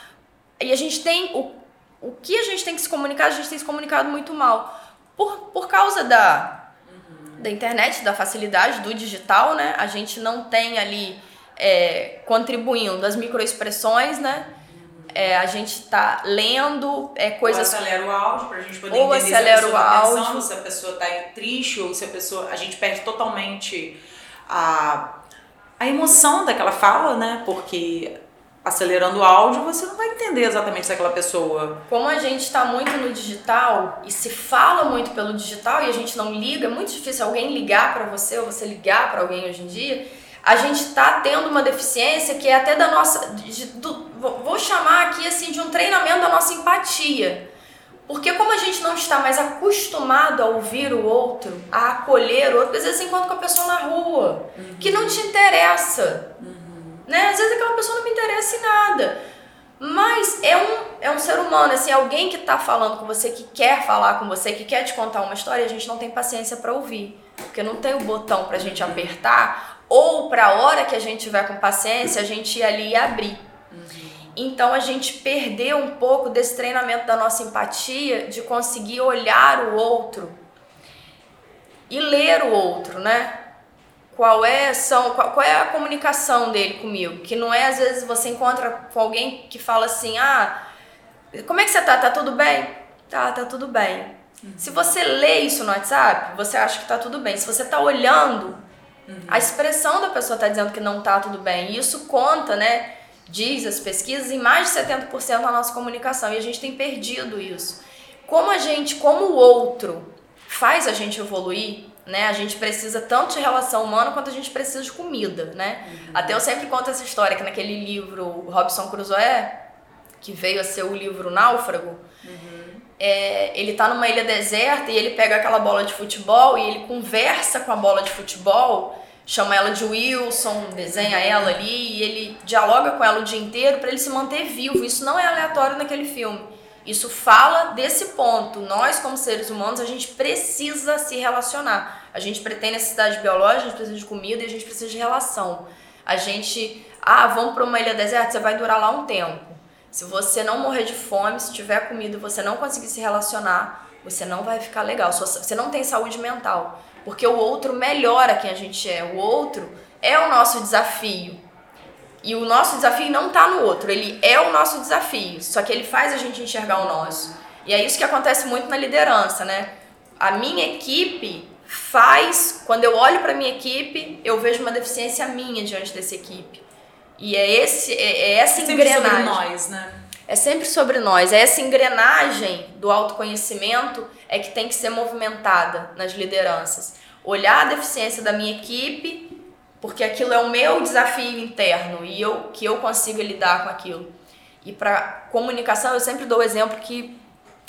e a gente tem o o que a gente tem que se comunicar, a gente tem se comunicado muito mal. Por, por causa da, uhum. da internet, da facilidade do digital, né? A gente não tem ali é, contribuindo as microexpressões, né? É, a gente está lendo é, coisas. Ou acelera o áudio para a gente poder ou entender acelera se a o tá áudio. Pensando, se a pessoa está triste ou se a pessoa. A gente perde totalmente a a emoção daquela fala, né? Porque acelerando o áudio, você não vai entender exatamente se aquela pessoa. Como a gente está muito no digital e se fala muito pelo digital e a gente não liga, é muito difícil alguém ligar para você ou você ligar para alguém hoje em dia. A gente está tendo uma deficiência que é até da nossa. De, do, vou chamar aqui assim de um treinamento da nossa empatia. Porque como a gente não está mais acostumado a ouvir o outro, a acolher o outro, às vezes você encontra com a pessoa na rua, uhum. que não te interessa. Uhum. Né? Às vezes aquela pessoa não me interessa em nada. Mas é um, é um ser humano, assim, alguém que está falando com você, que quer falar com você, que quer te contar uma história, a gente não tem paciência para ouvir. Porque não tem o botão para a gente apertar, ou para a hora que a gente tiver com paciência, a gente ir ali e abrir. Uhum. Então a gente perdeu um pouco desse treinamento da nossa empatia, de conseguir olhar o outro e ler o outro, né? Qual é, são, qual, qual é a comunicação dele comigo? Que não é às vezes você encontra com alguém que fala assim: ah, como é que você tá? Tá tudo bem? Tá, tá tudo bem. Uhum. Se você lê isso no WhatsApp, você acha que tá tudo bem. Se você tá olhando, uhum. a expressão da pessoa tá dizendo que não tá tudo bem. E isso conta, né? diz as pesquisas, em mais de 70% da nossa comunicação. E a gente tem perdido isso. Como a gente, como o outro faz a gente evoluir, né? A gente precisa tanto de relação humana quanto a gente precisa de comida, né? Uhum. Até eu sempre conto essa história que naquele livro Robson Crusoe, que veio a ser o livro Náufrago, uhum. é, ele tá numa ilha deserta e ele pega aquela bola de futebol e ele conversa com a bola de futebol chama ela de Wilson, desenha ela ali e ele dialoga com ela o dia inteiro para ele se manter vivo. Isso não é aleatório naquele filme. Isso fala desse ponto. Nós, como seres humanos, a gente precisa se relacionar. A gente tem necessidade biológica, a gente precisa de comida e a gente precisa de relação. A gente, ah, vamos para uma ilha deserta, você vai durar lá um tempo. Se você não morrer de fome, se tiver comida e você não conseguir se relacionar, você não vai ficar legal. Você não tem saúde mental. Porque o outro melhora quem a gente é. O outro é o nosso desafio. E o nosso desafio não está no outro, ele é o nosso desafio, só que ele faz a gente enxergar o nosso. E é isso que acontece muito na liderança, né? A minha equipe faz, quando eu olho para minha equipe, eu vejo uma deficiência minha diante dessa equipe. E é esse é, é essa é engrenagem. Sempre sobre nós, né? É sempre sobre nós. É essa engrenagem do autoconhecimento é que tem que ser movimentada nas lideranças olhar a deficiência da minha equipe, porque aquilo é o meu desafio interno e eu que eu consigo lidar com aquilo. E para comunicação, eu sempre dou o exemplo que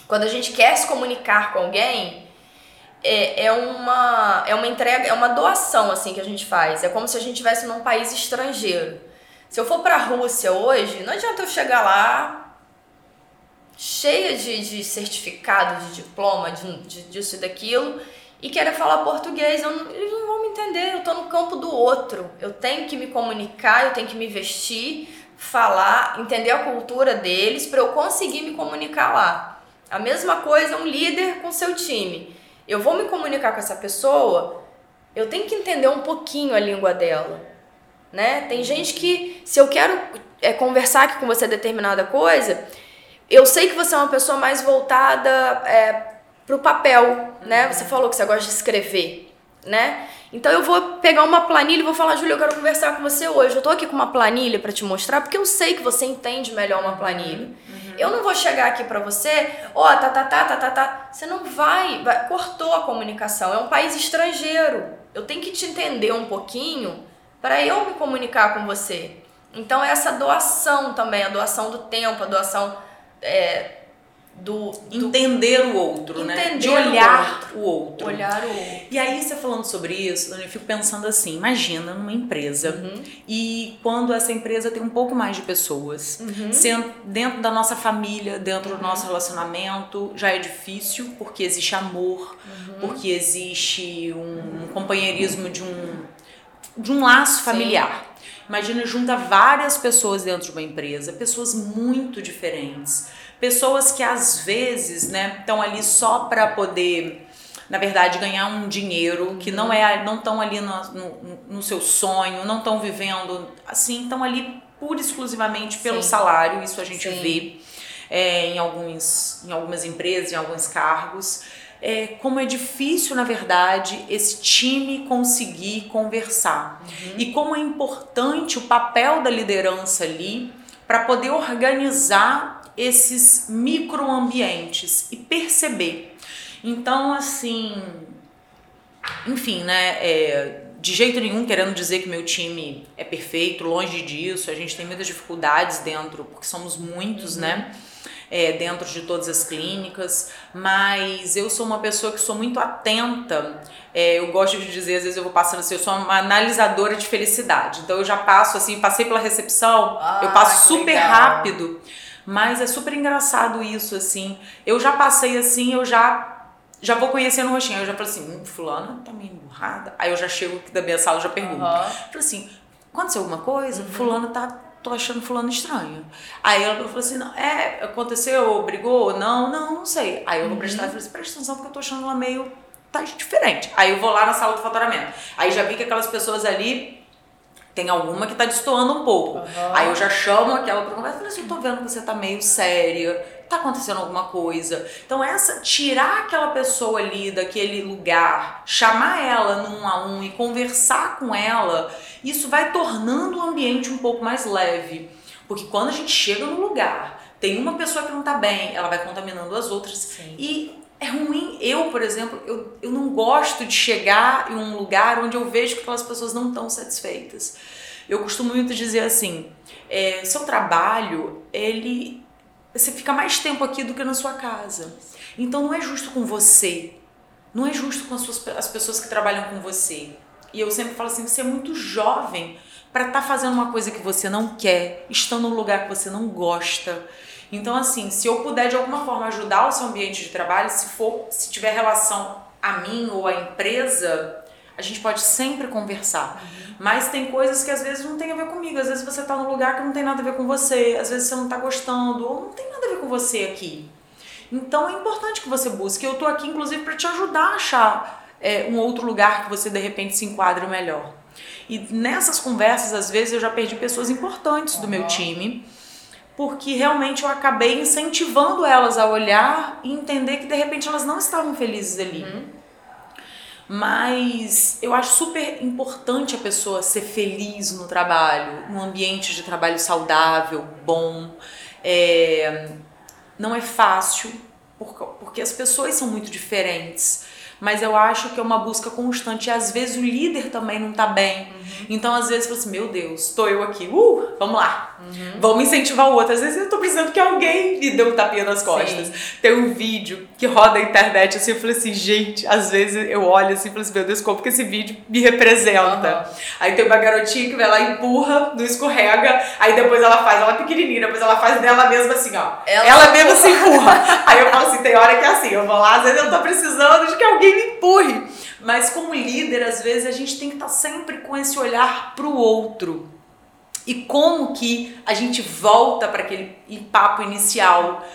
quando a gente quer se comunicar com alguém, é, é, uma, é uma entrega, é uma doação assim que a gente faz. É como se a gente estivesse num país estrangeiro. Se eu for para a Rússia hoje, não adianta eu chegar lá cheia de, de certificado, de diploma, de, de, disso e daquilo, e querer falar português, eu eles não vão me entender, eu estou no campo do outro. Eu tenho que me comunicar, eu tenho que me vestir, falar, entender a cultura deles para eu conseguir me comunicar lá. A mesma coisa um líder com seu time. Eu vou me comunicar com essa pessoa, eu tenho que entender um pouquinho a língua dela. Né? Tem gente que, se eu quero é, conversar aqui com você determinada coisa, eu sei que você é uma pessoa mais voltada é, para o papel, né? Você falou que você gosta de escrever, né? Então eu vou pegar uma planilha e vou falar, Júlia, eu quero conversar com você hoje. Eu tô aqui com uma planilha para te mostrar, porque eu sei que você entende melhor uma planilha. Uhum. Eu não vou chegar aqui para você, ó, oh, tá, tá, tá, tá, tá, tá. Você não vai, vai, cortou a comunicação. É um país estrangeiro. Eu tenho que te entender um pouquinho para eu me comunicar com você. Então essa doação também, a doação do tempo, a doação é, do, do, entender o outro, né? De olhar o outro. o outro. Olhar o outro. E aí você falando sobre isso, eu fico pensando assim, imagina numa empresa uhum. e quando essa empresa tem um pouco mais de pessoas, uhum. sendo dentro da nossa família, dentro uhum. do nosso relacionamento, já é difícil porque existe amor, uhum. porque existe um companheirismo de um de um laço familiar. Sim. Imagina junta várias pessoas dentro de uma empresa, pessoas muito diferentes pessoas que às vezes, né, estão ali só para poder na verdade ganhar um dinheiro que não é não estão ali no, no, no, seu sonho não estão vivendo assim estão ali pura e exclusivamente pelo Sim. salário isso a gente Sim. vê é, em alguns em algumas empresas em alguns cargos é, como é difícil, na verdade, esse time conseguir conversar. Uhum. E como é importante o papel da liderança ali para poder organizar esses microambientes e perceber. Então, assim, enfim, né? É, de jeito nenhum querendo dizer que meu time é perfeito, longe disso. A gente tem muitas dificuldades dentro, porque somos muitos, né? uhum. né? é, dentro de todas as clínicas, mas eu sou uma pessoa que sou muito atenta. É, eu gosto de dizer, às vezes eu vou passando assim, eu sou uma analisadora de felicidade. Então eu já passo assim, passei pela recepção, ah, eu passo super legal. rápido, mas é super engraçado isso, assim. Eu já passei assim, eu já já vou conhecendo o rostinho. Aí eu já falo assim, hum, fulana tá meio emburrada. Aí eu já chego aqui da minha sala e já pergunto. Uhum. Falo assim, aconteceu alguma coisa? Uhum. Fulana tá tô achando fulano estranho. Aí ela falou assim, não, é, aconteceu, brigou? Não, não, não sei. Aí eu vou uhum. prestar, eu falei assim, presta atenção porque eu tô achando ela meio, tá diferente. Aí eu vou lá na sala do faturamento. Aí já vi que aquelas pessoas ali, tem alguma que tá destoando um pouco. Uhum. Aí eu já chamo aquela pra conversa falei assim, eu tô vendo que você tá meio séria, tá acontecendo alguma coisa. Então essa, tirar aquela pessoa ali daquele lugar, chamar ela num a um e conversar com ela isso vai tornando o ambiente um pouco mais leve. Porque quando a gente chega no lugar, tem uma pessoa que não está bem, ela vai contaminando as outras. Sim. E é ruim. Eu, por exemplo, eu, eu não gosto de chegar em um lugar onde eu vejo que aquelas pessoas não estão satisfeitas. Eu costumo muito dizer assim: é, seu trabalho, ele. Você fica mais tempo aqui do que na sua casa. Então não é justo com você. Não é justo com as, suas, as pessoas que trabalham com você. E eu sempre falo assim: você é muito jovem para estar tá fazendo uma coisa que você não quer, estando num lugar que você não gosta. Então, assim, se eu puder de alguma forma ajudar o seu ambiente de trabalho, se for, se tiver relação a mim ou a empresa, a gente pode sempre conversar. Uhum. Mas tem coisas que às vezes não tem a ver comigo. Às vezes você está num lugar que não tem nada a ver com você. Às vezes você não está gostando. Ou não tem nada a ver com você aqui. Então é importante que você busque. Eu estou aqui, inclusive, para te ajudar a achar é, um outro lugar que você de repente se enquadre melhor. E nessas conversas, às vezes, eu já perdi pessoas importantes do meu time, porque realmente eu acabei incentivando elas a olhar e entender que de repente elas não estavam felizes ali. Uhum. Mas eu acho super importante a pessoa ser feliz no trabalho, num ambiente de trabalho saudável, bom. É, não é fácil, porque as pessoas são muito diferentes mas eu acho que é uma busca constante. E às vezes o líder também não tá bem. Uhum. Então, às vezes, fala assim: meu Deus, tô eu aqui, uh, vamos lá, uhum. vamos incentivar o outro. Às vezes eu tô precisando que alguém me dê um tapinha nas costas. Sim. Tem um vídeo que roda na internet assim, eu falei assim: gente, às vezes eu olho assim e falo assim: meu Deus, como que esse vídeo me representa? Uhum. Aí tem uma garotinha que vai lá, empurra, não escorrega, aí depois ela faz, ela é pequenininha, depois ela faz dela mesma assim, ó. Ela, ela mesma se empurra. aí eu falo assim: tem hora que é assim, eu vou lá, às vezes eu tô precisando de que alguém alguém me empurre. Mas como líder, às vezes a gente tem que estar sempre com esse olhar para o outro. E como que a gente volta para aquele papo inicial?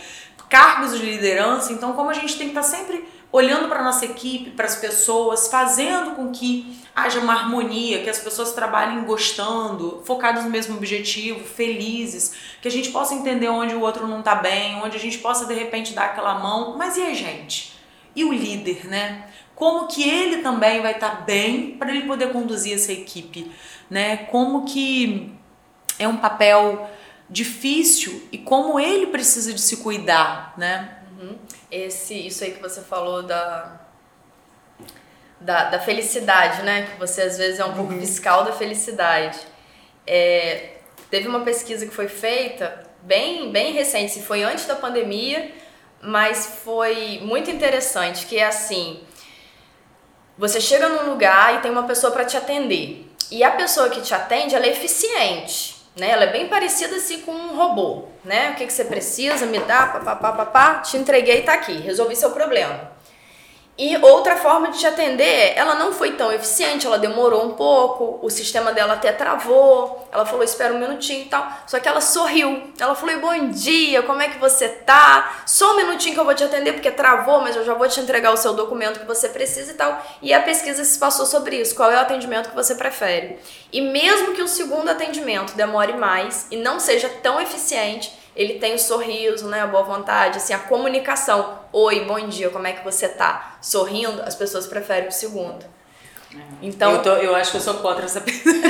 Cargos de liderança, então como a gente tem que estar sempre olhando para nossa equipe, para as pessoas, fazendo com que haja uma harmonia, que as pessoas trabalhem gostando, focadas no mesmo objetivo, felizes, que a gente possa entender onde o outro não está bem, onde a gente possa de repente dar aquela mão. Mas e a gente? E o líder, né? Como que ele também vai estar tá bem para ele poder conduzir essa equipe, né? Como que é um papel difícil e como ele precisa de se cuidar, né? Uhum. Esse, isso aí que você falou da, da, da, felicidade, né? Que você às vezes é um uhum. pouco fiscal da felicidade. É, teve uma pesquisa que foi feita bem, bem recente, se foi antes da pandemia, mas foi muito interessante, que é assim, você chega num lugar e tem uma pessoa para te atender. E a pessoa que te atende, ela é eficiente, né? Ela é bem parecida assim com um robô, né? O que, que você precisa, me dá, papapá, papá, te entreguei, tá aqui, resolvi seu problema. E outra forma de te atender, ela não foi tão eficiente, ela demorou um pouco, o sistema dela até travou, ela falou espera um minutinho e tal, só que ela sorriu, ela falou bom dia, como é que você tá? Só um minutinho que eu vou te atender porque travou, mas eu já vou te entregar o seu documento que você precisa e tal. E a pesquisa se passou sobre isso, qual é o atendimento que você prefere. E mesmo que o segundo atendimento demore mais e não seja tão eficiente, ele tem o sorriso, né, a boa vontade, assim, a comunicação. Oi, bom dia, como é que você tá? Sorrindo, as pessoas preferem o segundo. É. Então, eu, tô, eu acho que eu sou contra essa pessoa.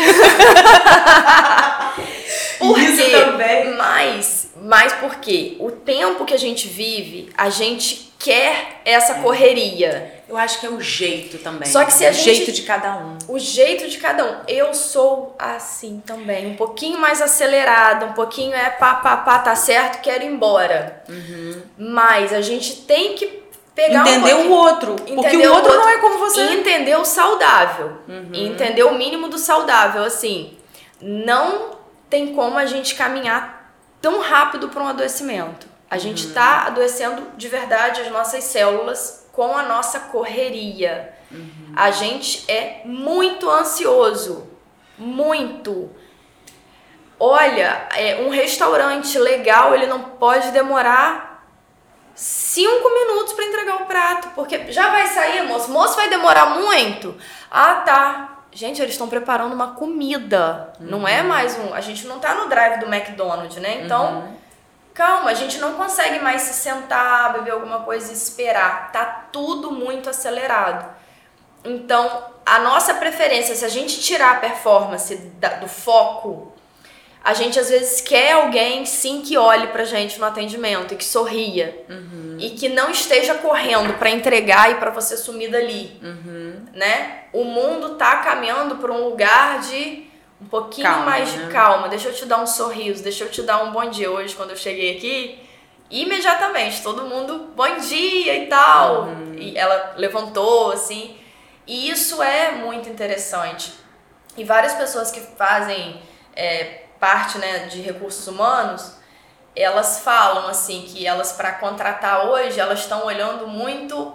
Por Isso também. Mas, mas porque o tempo que a gente vive, a gente quer essa é. correria. Eu acho que é o jeito também. Só que se a o gente, jeito de cada um. O jeito de cada um. Eu sou assim também, um pouquinho mais acelerada, um pouquinho é pá, pá, pá, tá certo, quero ir embora. Uhum. Mas a gente tem que pegar entender um o outro, porque o outro, não é como você. E entender o saudável. Uhum. Entender o mínimo do saudável, assim. Não tem como a gente caminhar tão rápido para um adoecimento. A gente está uhum. adoecendo de verdade as nossas células com a nossa correria. Uhum. A gente é muito ansioso. Muito. Olha, é, um restaurante legal, ele não pode demorar cinco minutos para entregar o prato, porque já vai sair, moço. Moço vai demorar muito. Ah, tá. Gente, eles estão preparando uma comida. Uhum. Não é uhum. mais um. A gente não tá no drive do McDonald's, né? Então, uhum. Calma, a gente não consegue mais se sentar, beber alguma coisa e esperar. Tá tudo muito acelerado. Então, a nossa preferência, se a gente tirar a performance da, do foco a gente às vezes quer alguém sim que olhe pra gente no atendimento e que sorria uhum. e que não esteja correndo para entregar e para você sumir dali, uhum. né? O mundo tá caminhando para um lugar de um pouquinho calma, mais de né? calma. Deixa eu te dar um sorriso, deixa eu te dar um bom dia hoje quando eu cheguei aqui. Imediatamente todo mundo bom dia e tal. Uhum. E ela levantou assim. E isso é muito interessante. E várias pessoas que fazem é, parte né, de recursos humanos, elas falam assim que elas para contratar hoje elas estão olhando muito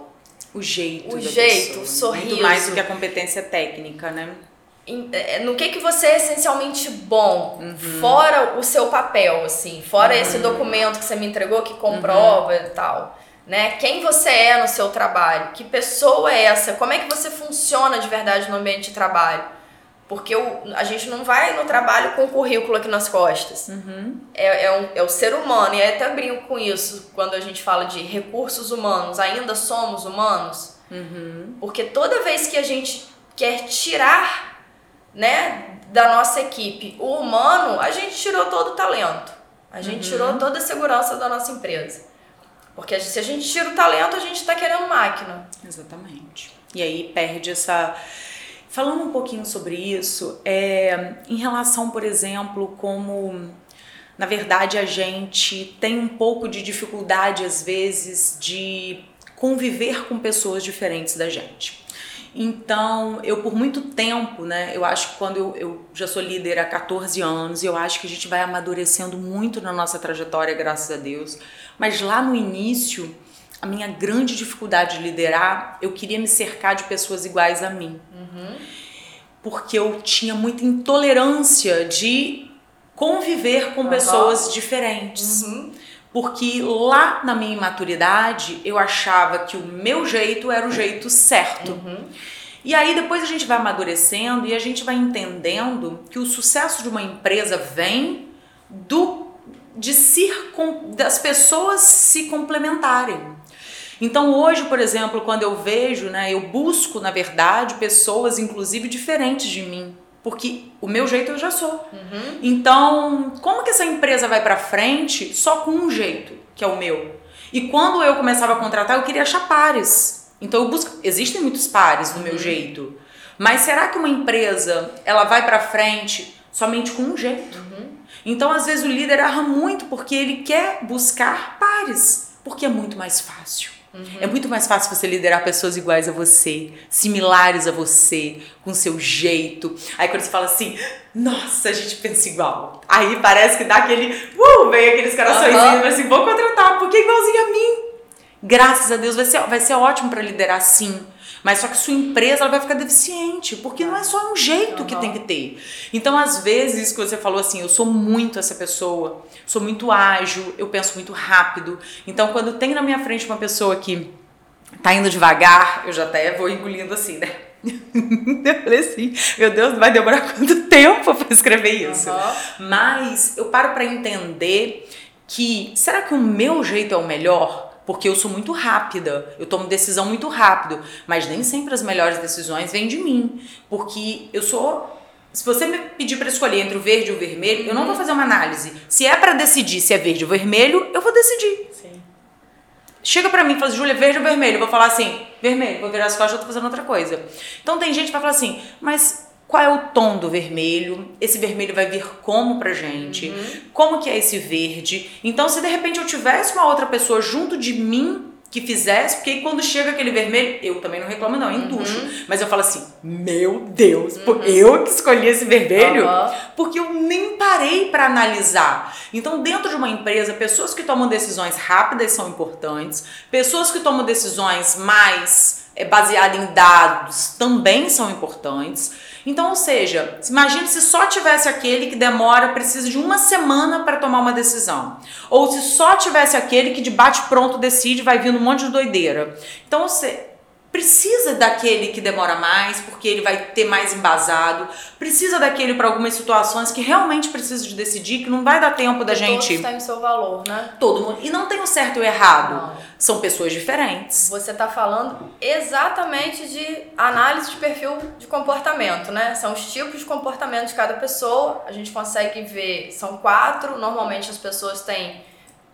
o jeito, o jeito, pessoa, o sorriso, muito mais do que a competência técnica, né? É, no que que você é essencialmente bom, uhum. fora o seu papel, assim, fora uhum. esse documento que você me entregou que comprova uhum. e tal, né? Quem você é no seu trabalho? Que pessoa é essa? Como é que você funciona de verdade no ambiente de trabalho? Porque o, a gente não vai no trabalho com o currículo aqui nas costas. Uhum. É, é, um, é o ser humano, e até brinco com isso quando a gente fala de recursos humanos. Ainda somos humanos? Uhum. Porque toda vez que a gente quer tirar né, da nossa equipe o humano, a gente tirou todo o talento. A gente uhum. tirou toda a segurança da nossa empresa. Porque se a gente tira o talento, a gente está querendo máquina. Exatamente. E aí perde essa Falando um pouquinho sobre isso, é, em relação, por exemplo, como na verdade a gente tem um pouco de dificuldade às vezes de conviver com pessoas diferentes da gente. Então, eu por muito tempo, né, eu acho que quando eu, eu já sou líder há 14 anos, eu acho que a gente vai amadurecendo muito na nossa trajetória, graças a Deus. Mas lá no início, a minha grande dificuldade de liderar, eu queria me cercar de pessoas iguais a mim. Uhum. Porque eu tinha muita intolerância de conviver com uhum. pessoas diferentes. Uhum. Porque lá na minha imaturidade, eu achava que o meu jeito era o jeito certo. Uhum. E aí depois a gente vai amadurecendo e a gente vai entendendo que o sucesso de uma empresa vem do de se, das pessoas se complementarem. Então hoje, por exemplo, quando eu vejo, né, eu busco, na verdade, pessoas inclusive diferentes de mim, porque o meu jeito eu já sou. Uhum. Então, como que essa empresa vai para frente só com um jeito, que é o meu? E quando eu começava a contratar, eu queria achar pares. Então eu busco, existem muitos pares no meu uhum. jeito. Mas será que uma empresa, ela vai para frente somente com um jeito? Uhum. Então, às vezes o líder erra muito porque ele quer buscar pares, porque é muito mais fácil. Uhum. É muito mais fácil você liderar pessoas iguais a você, similares a você, com seu jeito. Aí quando você fala assim, nossa, a gente pensa igual. Aí parece que dá aquele, uh, vem aqueles corações uhum. assim, vou contratar, porque é igualzinho a mim. Graças a Deus vai ser, vai ser ótimo para liderar sim. Mas só que sua empresa ela vai ficar deficiente, porque não é só um jeito uhum. que tem que ter. Então, às vezes, isso que você falou assim, eu sou muito essa pessoa, sou muito ágil, eu penso muito rápido. Então, quando tem na minha frente uma pessoa que tá indo devagar, eu já até vou engolindo assim, né? eu falei assim, meu Deus, vai demorar quanto tempo para escrever isso? Uhum. Mas eu paro para entender que será que o meu jeito é o melhor? Porque eu sou muito rápida, eu tomo decisão muito rápido, mas nem sempre as melhores decisões vêm de mim, porque eu sou se você me pedir para escolher entre o verde e o vermelho, eu não vou fazer uma análise. Se é para decidir se é verde ou vermelho, eu vou decidir. Sim. Chega para mim e fala, Júlia, verde ou vermelho? Eu vou falar assim, vermelho, vou virar as costas, eu tô fazendo outra coisa. Então tem gente que vai falar assim, mas qual é o tom do vermelho? Esse vermelho vai vir como pra gente? Uhum. Como que é esse verde? Então, se de repente eu tivesse uma outra pessoa junto de mim que fizesse, porque aí quando chega aquele vermelho, eu também não reclamo não, entucho. Uhum. Mas eu falo assim, meu Deus, uhum. eu que escolhi esse vermelho, uhum. porque eu nem parei para analisar. Então, dentro de uma empresa, pessoas que tomam decisões rápidas são importantes, pessoas que tomam decisões mais é, baseadas em dados também são importantes. Então, ou seja, imagine se só tivesse aquele que demora, precisa de uma semana para tomar uma decisão. Ou se só tivesse aquele que de bate pronto decide, vai vindo um monte de doideira. Então, você Precisa daquele que demora mais, porque ele vai ter mais embasado. Precisa daquele para algumas situações que realmente precisa de decidir, que não vai dar tempo da gente. Todos têm o seu valor, né? Todo mundo. E não tem o certo e o errado. Não. São pessoas diferentes. Você está falando exatamente de análise de perfil de comportamento, né? São os tipos de comportamento de cada pessoa. A gente consegue ver, são quatro. Normalmente as pessoas têm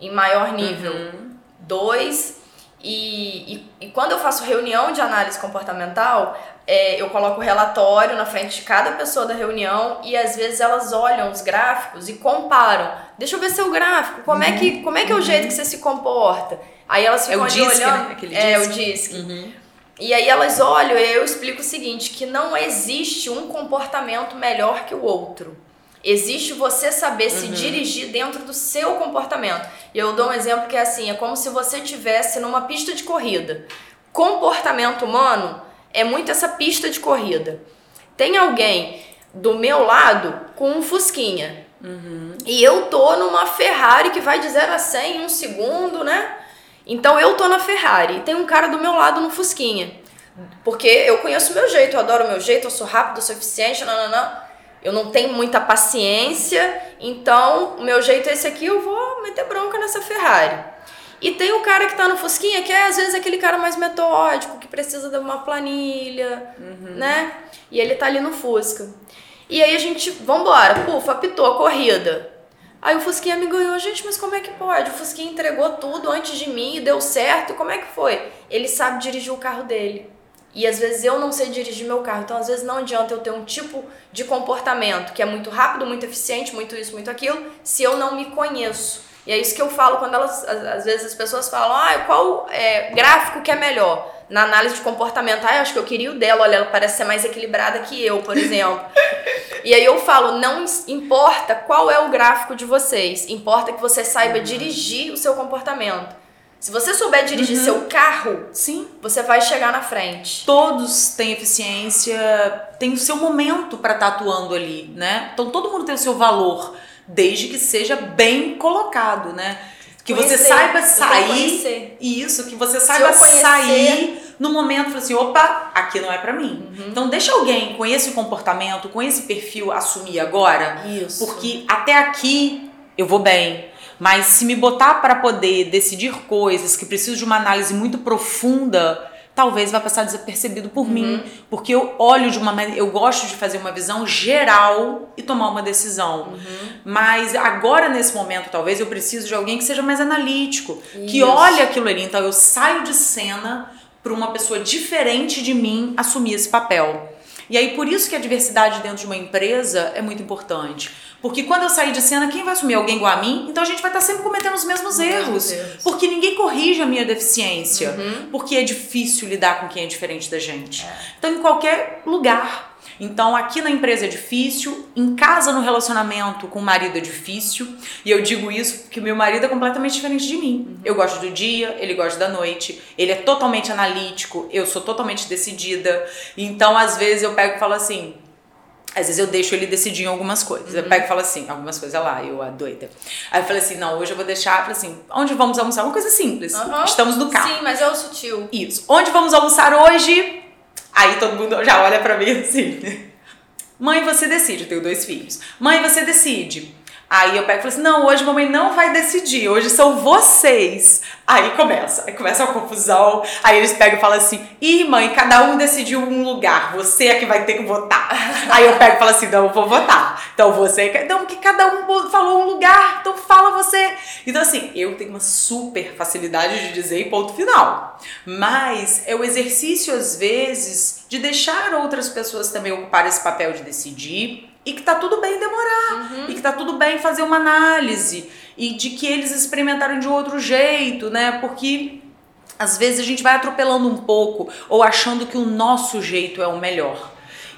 em maior nível uhum. dois e, e, e, quando eu faço reunião de análise comportamental, é, eu coloco o relatório na frente de cada pessoa da reunião e às vezes elas olham os gráficos e comparam. Deixa eu ver seu gráfico, como, uhum. é, que, como é que é o jeito que você se comporta? Aí elas ficam é o disque, olhando. Né? Aquele é, disque. o disque. Uhum. E aí elas olham e eu explico o seguinte, que não existe um comportamento melhor que o outro. Existe você saber se uhum. dirigir dentro do seu comportamento. E eu dou um exemplo que é assim: é como se você tivesse numa pista de corrida. Comportamento humano é muito essa pista de corrida. Tem alguém do meu lado com um Fusquinha. Uhum. E eu tô numa Ferrari que vai de 0 a 100 em um segundo, né? Então eu tô na Ferrari e tem um cara do meu lado no Fusquinha. Porque eu conheço o meu jeito, eu adoro o meu jeito, eu sou rápido, eu sou eficiente, não, não, não eu não tenho muita paciência, então o meu jeito é esse aqui, eu vou meter bronca nessa Ferrari. E tem o cara que tá no Fusquinha, que é às vezes aquele cara mais metódico, que precisa de uma planilha, uhum. né? E ele tá ali no Fusca. E aí a gente, vambora, pufa, apitou a corrida. Aí o Fusquinha me ganhou, gente, mas como é que pode? O Fusquinha entregou tudo antes de mim e deu certo, como é que foi? Ele sabe dirigir o carro dele. E às vezes eu não sei dirigir meu carro. Então, às vezes não adianta eu ter um tipo de comportamento que é muito rápido, muito eficiente, muito isso, muito aquilo, se eu não me conheço. E é isso que eu falo quando elas, às vezes as pessoas falam, ah, qual é, gráfico que é melhor? Na análise de comportamento, ah, eu acho que eu queria o dela, olha, ela parece ser mais equilibrada que eu, por exemplo. e aí eu falo, não importa qual é o gráfico de vocês, importa que você saiba dirigir o seu comportamento. Se você souber dirigir uhum. seu carro, sim, você vai chegar na frente. Todos têm eficiência, tem o seu momento para estar tá atuando ali, né? Então todo mundo tem o seu valor, desde que seja bem colocado, né? Que conhecer, você saiba sair. Isso, que você saiba conhecer, sair no momento assim, opa, aqui não é para mim. Uhum. Então deixa alguém com esse comportamento, com esse perfil assumir agora, Isso. porque até aqui eu vou bem mas se me botar para poder decidir coisas que precisam de uma análise muito profunda, talvez vá passar desapercebido por uhum. mim, porque eu olho de uma maneira, eu gosto de fazer uma visão geral e tomar uma decisão. Uhum. Mas agora nesse momento, talvez eu preciso de alguém que seja mais analítico, Isso. que olhe aquilo ali. Então eu saio de cena para uma pessoa diferente de mim assumir esse papel. E aí por isso que a diversidade dentro de uma empresa é muito importante. Porque quando eu sair de cena, quem vai assumir? Alguém igual a mim? Então a gente vai estar sempre cometendo os mesmos erros. Porque ninguém corrige a minha deficiência. Uhum. Porque é difícil lidar com quem é diferente da gente. É. Então, em qualquer lugar. Então, aqui na empresa é difícil, em casa, no relacionamento com o marido é difícil. E eu digo isso porque meu marido é completamente diferente de mim. Uhum. Eu gosto do dia, ele gosta da noite, ele é totalmente analítico, eu sou totalmente decidida. Então, às vezes, eu pego e falo assim: às vezes eu deixo ele decidir em algumas coisas. Uhum. Eu pego e falo assim, algumas coisas lá, eu a doida. Aí eu falei assim, não, hoje eu vou deixar, falei assim, onde vamos almoçar? Uma coisa simples. Uhum. Estamos no carro. Sim, mas é o sutil. Isso. Onde vamos almoçar hoje? Aí todo mundo já olha para mim assim. Mãe, você decide. Eu tenho dois filhos. Mãe, você decide. Aí eu pego e falo assim: não, hoje a mamãe não vai decidir, hoje são vocês. Aí começa, aí começa a confusão. Aí eles pegam e falam assim: ih, mãe, cada um decidiu um lugar, você é que vai ter que votar. aí eu pego e falo assim: não, eu vou votar. Então você. Então, que cada um falou um lugar, então fala você. Então, assim, eu tenho uma super facilidade de dizer ponto final. Mas é o exercício, às vezes, de deixar outras pessoas também ocupar esse papel de decidir e que tá tudo bem demorar, uhum. e que tá tudo bem fazer uma análise, e de que eles experimentaram de outro jeito, né? Porque às vezes a gente vai atropelando um pouco ou achando que o nosso jeito é o melhor.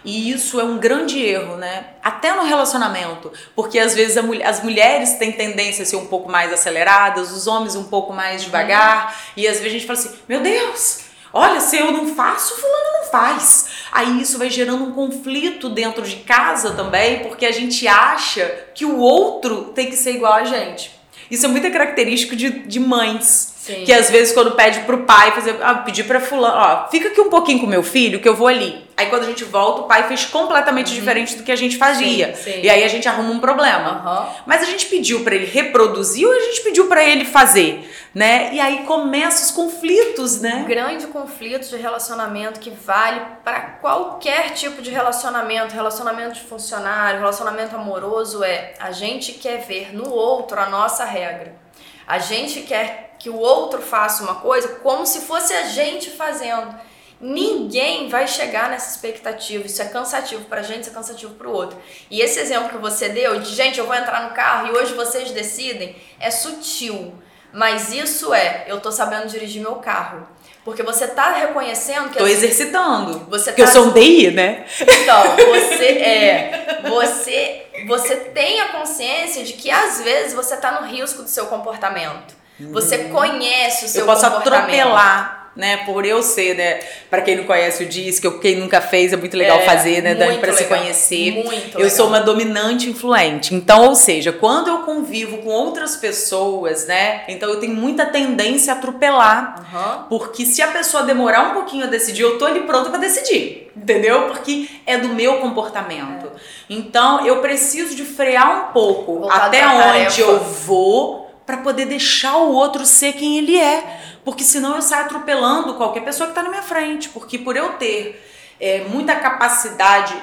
E isso é um grande erro, né? Até no relacionamento, porque às vezes mulher, as mulheres têm tendência a ser um pouco mais aceleradas, os homens um pouco mais devagar, uhum. e às vezes a gente fala assim: meu Deus, Olha, se eu não faço, fulano não faz. Aí isso vai gerando um conflito dentro de casa também, porque a gente acha que o outro tem que ser igual a gente. Isso é muito característico de, de mães. Sim. Que às vezes quando pede pro pai fazer, ah, pedir pra fulano, ó, fica aqui um pouquinho com meu filho que eu vou ali. Aí quando a gente volta, o pai fez completamente uhum. diferente do que a gente fazia. Sim, sim. E aí a gente arruma um problema. Uhum. Mas a gente pediu para ele reproduzir ou a gente pediu para ele fazer, né? E aí começam os conflitos, né? Um grande conflito de relacionamento que vale para qualquer tipo de relacionamento, relacionamento de funcionário, relacionamento amoroso é a gente quer ver no outro a nossa regra. A gente quer que o outro faça uma coisa como se fosse a gente fazendo. Ninguém vai chegar nessa expectativa. Isso é cansativo pra gente, isso é cansativo pro outro. E esse exemplo que você deu de gente, eu vou entrar no carro e hoje vocês decidem, é sutil. Mas isso é, eu tô sabendo dirigir meu carro. Porque você tá reconhecendo que. Tô assim, exercitando. Você Porque tá, eu sou um DI, né? Então, você é. Você, você tem a consciência de que às vezes você tá no risco do seu comportamento. Você hum. conhece o seu comportamento. Eu posso atropelar né? Por eu ser, né? Para quem não conhece o disco, quem nunca fez, é muito legal é, fazer, né, Dani, para se conhecer. Muito eu legal. sou uma dominante influente. Então, ou seja, quando eu convivo com outras pessoas, né? Então eu tenho muita tendência a atropelar. Uhum. Porque se a pessoa demorar um pouquinho a decidir, eu tô ali pronta para decidir. Entendeu? Porque é do meu comportamento. É. Então, eu preciso de frear um pouco Voltado até onde tarefa. eu vou para poder deixar o outro ser quem ele é. Porque senão eu saio atropelando qualquer pessoa que está na minha frente. Porque por eu ter é, muita capacidade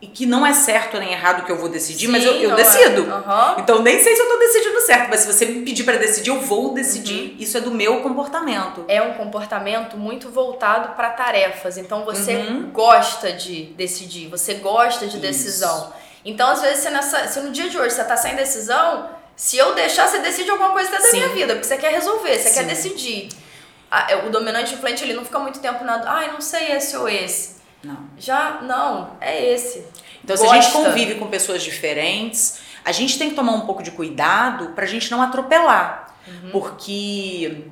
e que não é certo nem errado que eu vou decidir, Sim, mas eu, eu é. decido. É. Uhum. Então nem sei se eu tô decidindo certo, mas se você me pedir para decidir, eu vou decidir. Uhum. Isso é do meu comportamento. É um comportamento muito voltado para tarefas. Então você uhum. gosta de decidir, você gosta de Isso. decisão. Então às vezes você nessa, se no dia de hoje você tá sem decisão, se eu deixar, você decide alguma coisa da minha vida, porque você quer resolver, você Sim. quer decidir. É, o dominante influente ele não fica muito tempo na. Ai, não sei esse ou esse. Não. Já, não, é esse. Então, Gosta. se a gente convive com pessoas diferentes, a gente tem que tomar um pouco de cuidado pra gente não atropelar. Uhum. Porque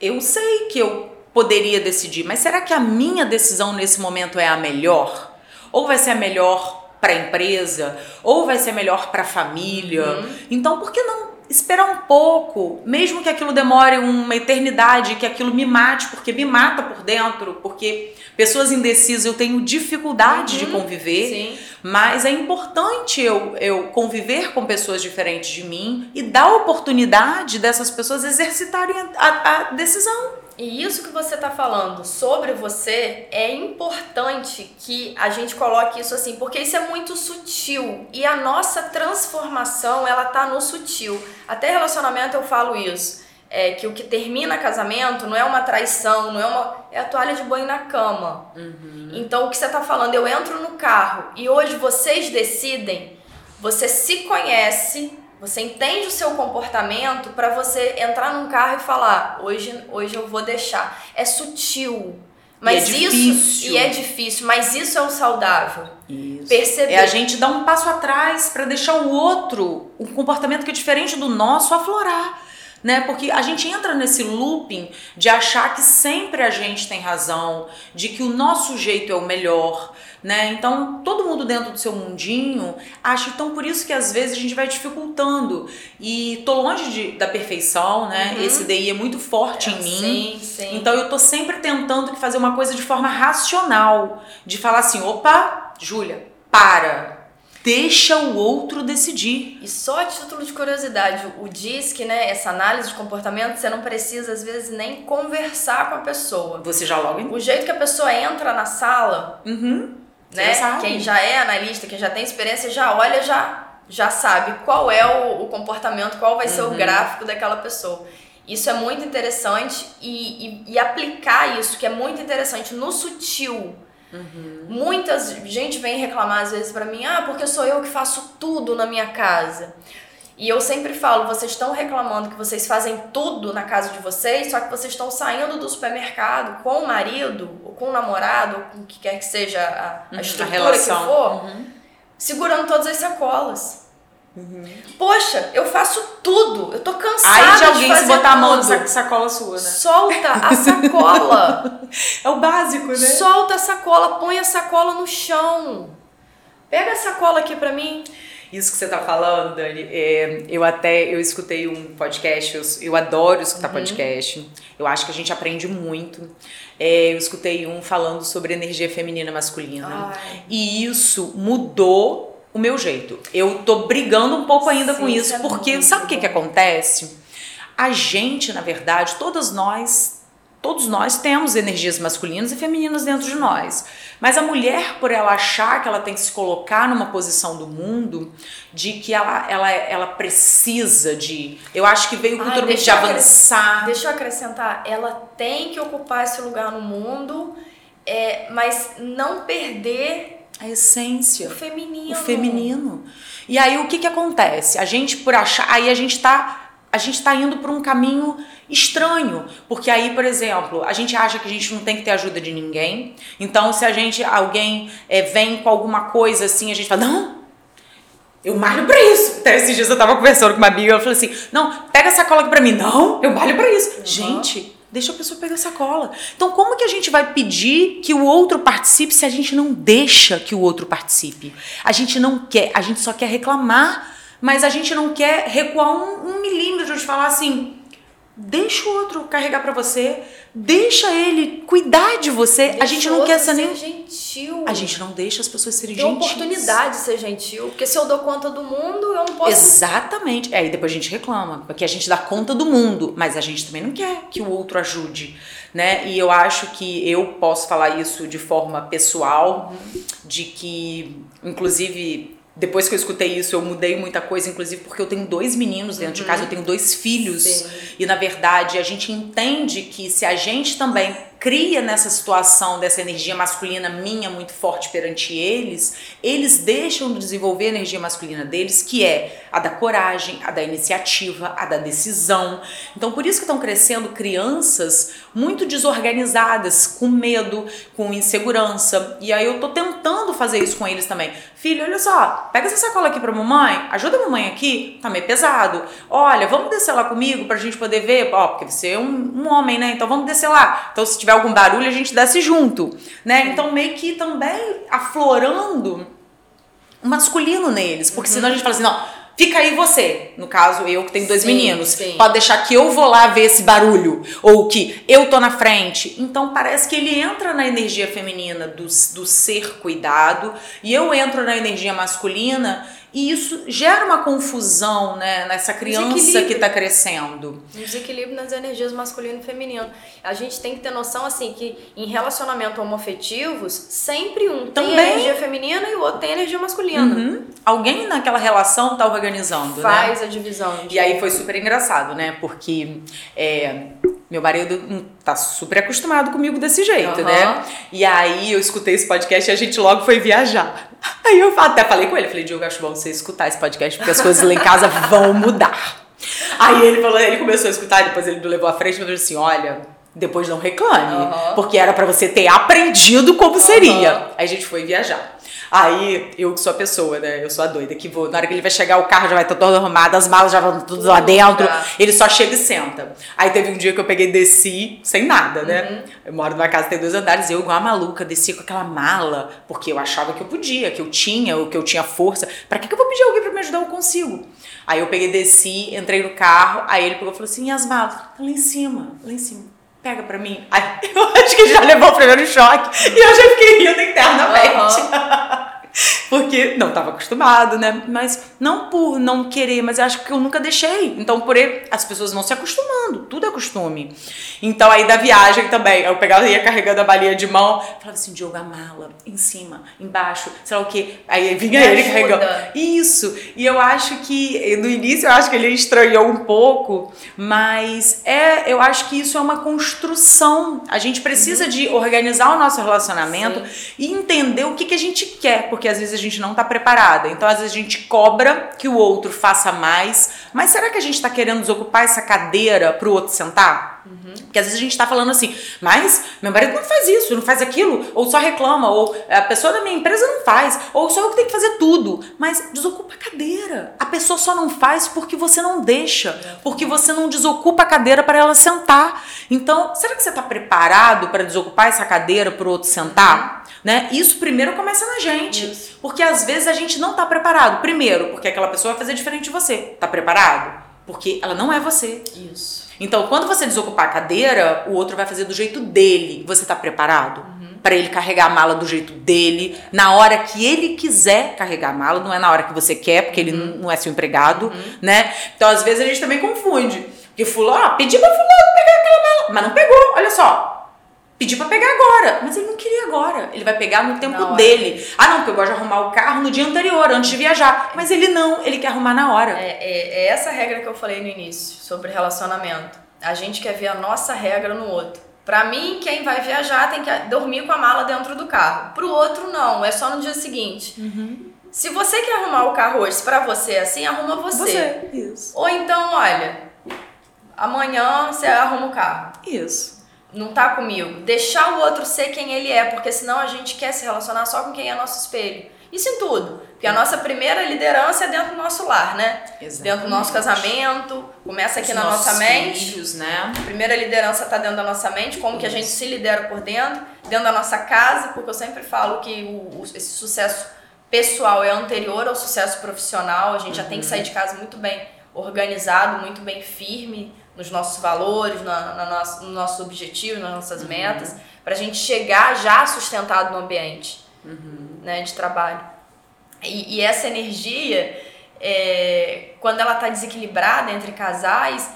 eu sei que eu poderia decidir, mas será que a minha decisão nesse momento é a melhor? Ou vai ser a melhor para a empresa, ou vai ser melhor para a família. Uhum. Então, por que não esperar um pouco, mesmo que aquilo demore uma eternidade, que aquilo me mate, porque me mata por dentro, porque pessoas indecisas eu tenho dificuldade uhum. de conviver, Sim. mas é importante eu, eu conviver com pessoas diferentes de mim e dar a oportunidade dessas pessoas exercitarem a, a decisão. E isso que você está falando sobre você é importante que a gente coloque isso assim, porque isso é muito sutil e a nossa transformação ela tá no sutil. Até relacionamento eu falo isso, é que o que termina casamento não é uma traição, não é uma é a toalha de banho na cama. Uhum. Então o que você está falando, eu entro no carro e hoje vocês decidem, você se conhece você entende o seu comportamento para você entrar num carro e falar: hoje, hoje eu vou deixar. É sutil. Mas e é isso difícil. e é difícil, mas isso é o saudável. Isso. Perceber. É a gente dar um passo atrás para deixar o outro, um comportamento que é diferente do nosso, aflorar né? Porque a gente entra nesse looping de achar que sempre a gente tem razão, de que o nosso jeito é o melhor, né? Então, todo mundo dentro do seu mundinho acha, então por isso que às vezes a gente vai dificultando. E tô longe de, da perfeição, né? Uhum. Esse DI é muito forte é, em mim. Sim, sim. Então eu tô sempre tentando fazer uma coisa de forma racional, de falar assim, opa, Júlia, para deixa o outro decidir. E só a título de curiosidade, o DISC, né, essa análise de comportamento, você não precisa às vezes nem conversar com a pessoa. Você já logo O jeito que a pessoa entra na sala, uhum. Né, já quem já é analista, quem já tem experiência, já olha, já já sabe qual é o, o comportamento, qual vai ser o gráfico daquela pessoa. Isso é muito interessante e, e, e aplicar isso, que é muito interessante, no sutil. Uhum. Muitas gente vem reclamar às vezes para mim, ah, porque sou eu que faço tudo na minha casa. E eu sempre falo, vocês estão reclamando que vocês fazem tudo na casa de vocês, só que vocês estão saindo do supermercado com o marido, ou com o namorado, ou com o que quer que seja a, a estrutura a que for, Uhum. segurando todas as sacolas. Uhum. Poxa, eu faço tudo. Eu tô cansada Aí de alguém fazer se botar a mão tudo. nessa sacola sua, né? Solta a sacola. É o básico, né? Solta a sacola, põe a sacola no chão. Pega a sacola aqui pra mim. Isso que você tá falando, Dani, é, eu até eu escutei um podcast, eu, eu adoro escutar podcast. Eu acho que a gente aprende muito. É, eu escutei um falando sobre energia feminina masculina. Ai. E isso mudou o meu jeito. Eu tô brigando um pouco ainda Sim, com isso é porque sabe o que que acontece? A gente, na verdade, todas nós, todos nós temos energias masculinas e femininas dentro de nós. Mas a mulher, por ela achar que ela tem que se colocar numa posição do mundo de que ela, ela, ela precisa de. Eu acho que veio culturalmente de avançar. Deixa eu acrescentar, ela tem que ocupar esse lugar no mundo, é, mas não perder A essência. o feminino. o feminino. E aí o que que acontece? A gente por achar, aí a gente tá a gente tá indo por um caminho estranho, porque aí, por exemplo, a gente acha que a gente não tem que ter ajuda de ninguém. Então, se a gente alguém é, vem com alguma coisa assim, a gente fala: "Não, eu malho pra isso. Até esses dias eu tava conversando com uma amiga, ela falou assim: Não, pega a sacola aqui pra mim. Não, eu malho pra isso. Gente, deixa a pessoa pegar a sacola. Então, como que a gente vai pedir que o outro participe se a gente não deixa que o outro participe? A gente não quer, a gente só quer reclamar, mas a gente não quer recuar um, um milímetro de falar assim. Deixa o outro carregar pra você, deixa ele cuidar de você. a Deixa gente o não quer ser nem. gentil. A gente não deixa as pessoas serem tem gentis. oportunidade de ser gentil, porque se eu dou conta do mundo, eu não posso Exatamente. É, Aí depois a gente reclama, porque a gente dá conta do mundo, mas a gente também não quer que o outro ajude, né? E eu acho que eu posso falar isso de forma pessoal, de que, inclusive, depois que eu escutei isso, eu mudei muita coisa, inclusive porque eu tenho dois meninos dentro de casa, eu tenho dois filhos. Sim. E na verdade, a gente entende que se a gente também cria nessa situação dessa energia masculina minha muito forte perante eles, eles deixam de desenvolver a energia masculina deles, que é a da coragem, a da iniciativa, a da decisão. Então, por isso que estão crescendo crianças muito desorganizadas, com medo, com insegurança. E aí eu tô tentando fazer isso com eles também. Filho, olha só, pega essa sacola aqui pra mamãe, ajuda a mamãe aqui, tá meio pesado. Olha, vamos descer lá comigo pra gente poder ver, ó, porque você é um, um homem, né? Então vamos descer lá. Então se tiver algum barulho, a gente desce junto, né? Então meio que também aflorando o masculino neles, porque senão a gente fala assim, não, fica aí você. No caso, eu que tenho dois Sim, meninos. sim. Pode deixar que eu vou lá ver esse barulho. Ou que eu tô na frente. Então parece que ele entra na energia feminina do, do ser cuidado. E eu entro na energia masculina. E isso gera uma confusão, né? Nessa criança que Desequilíbrio. tá crescendo. um desequilíbrio nas energias masculino e feminino. A gente tem que ter noção assim que em relacionamento homoafetivos, sempre um tem Também. energia feminina e o outro tem energia masculina. Uhum. Alguém naquela relação tá organizando, né? Faz a divisão. E aí foi super engraçado, né? Porque é, meu marido hum, tá super acostumado comigo desse jeito, Aham. né? E aí eu escutei esse podcast e a gente logo foi viajar. Aí eu até falei com ele, falei, Diogo, acho bom você escutar esse podcast, porque as coisas lá em casa vão mudar. Aí ele falou, ele começou a escutar, depois ele levou à frente e falou assim: olha. Depois não reclame, Aham. porque era pra você ter aprendido como seria. Aí a gente foi viajar. Aí, eu que sou a pessoa, né? Eu sou a doida que vou. Na hora que ele vai chegar, o carro já vai estar todo arrumado, as malas já vão tudo lá dentro. Ele só chega e senta. Aí teve um dia que eu peguei e desci sem nada, né? Uhum. Eu moro numa casa que tem dois andares, eu igual a maluca, desci com aquela mala, porque eu achava que eu podia, que eu tinha, ou que eu tinha força. Pra que, que eu vou pedir alguém pra me ajudar? Eu consigo. Aí eu peguei, desci, entrei no carro, aí ele pegou e falou assim: e as malas? Tá lá em cima, lá em cima. Pega pra mim. Aí eu acho que já levou o primeiro choque e eu já fiquei rindo internamente. porque não estava acostumado, né? Mas não por não querer, mas eu acho que eu nunca deixei. Então, por as pessoas não se acostumando, tudo é costume. Então, aí da viagem também, eu pegava ia carregando a balinha de mão, falava assim, Diogo, a mala, em cima, embaixo, sei lá o quê. Aí vinha Me ele ajuda. carregando. Isso. E eu acho que, no início, eu acho que ele estranhou um pouco, mas é, eu acho que isso é uma construção. A gente precisa uhum. de organizar o nosso relacionamento Sim. e entender o que, que a gente quer, porque às vezes a gente não está preparada. Então, às vezes a gente cobra que o outro faça mais, mas será que a gente está querendo desocupar essa cadeira para o outro sentar? Uhum. Porque às vezes a gente está falando assim, mas meu marido não faz isso, não faz aquilo, ou só reclama, ou a pessoa da minha empresa não faz, ou só eu que tenho que fazer tudo. Mas desocupa a cadeira. A pessoa só não faz porque você não deixa, porque você não desocupa a cadeira para ela sentar. Então, será que você está preparado para desocupar essa cadeira para o outro sentar? Uhum. Né? Isso primeiro começa na gente. Isso. Porque às vezes a gente não está preparado. Primeiro, porque aquela pessoa vai fazer diferente de você. Está preparado? Porque ela não é você. Isso. Então, quando você desocupar a cadeira, o outro vai fazer do jeito dele. Você está preparado? Uhum. Para ele carregar a mala do jeito dele, na hora que ele quiser carregar a mala, não é na hora que você quer, porque ele uhum. não é seu empregado, uhum. né? Então, às vezes a gente também confunde. Porque fulano, ah, pedi pra fulano pegar aquela mala, mas não pegou. Olha só, Pedi pra pegar agora, mas ele não queria agora. Ele vai pegar no tempo dele. Ah, não, porque eu gosto de arrumar o carro no dia anterior, antes de viajar. Mas ele não, ele quer arrumar na hora. É, é, é essa regra que eu falei no início, sobre relacionamento. A gente quer ver a nossa regra no outro. Pra mim, quem vai viajar tem que dormir com a mala dentro do carro. Pro outro, não, é só no dia seguinte. Uhum. Se você quer arrumar o carro hoje, pra você é assim, arruma você. Você, isso. Ou então, olha, amanhã você arruma o carro. Isso não tá comigo. Deixar o outro ser quem ele é, porque senão a gente quer se relacionar só com quem é nosso espelho. Isso em tudo. Porque a nossa primeira liderança é dentro do nosso lar, né? Exatamente. Dentro do nosso casamento, começa aqui Os na nossa mente. Filhos, né? A primeira liderança tá dentro da nossa mente, como Isso. que a gente se lidera por dentro, dentro da nossa casa, porque eu sempre falo que o, o esse sucesso pessoal é anterior ao sucesso profissional, a gente uhum. já tem que sair de casa muito bem organizado, muito bem firme, nos nossos valores, na, na nosso, nos nossos objetivos, nas nossas uhum. metas, para a gente chegar já sustentado no ambiente uhum. né, de trabalho. E, e essa energia, é, quando ela está desequilibrada entre casais,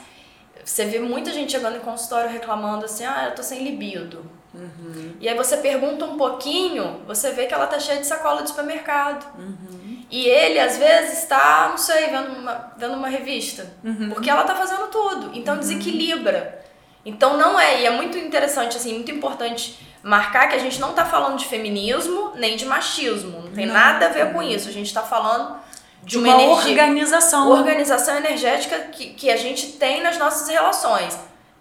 você vê muita gente chegando em consultório reclamando assim, ah, eu tô sem libido. Uhum. E aí você pergunta um pouquinho, você vê que ela tá cheia de sacola de supermercado. Uhum. E ele, às vezes, está, não sei, vendo uma, vendo uma revista. Uhum. Porque ela tá fazendo tudo. Então uhum. desequilibra. Então não é, e é muito interessante, assim, muito importante marcar que a gente não tá falando de feminismo nem de machismo. Não tem não. nada a ver com isso. A gente tá falando de uma, uma energia, organização. Organização energética que, que a gente tem nas nossas relações.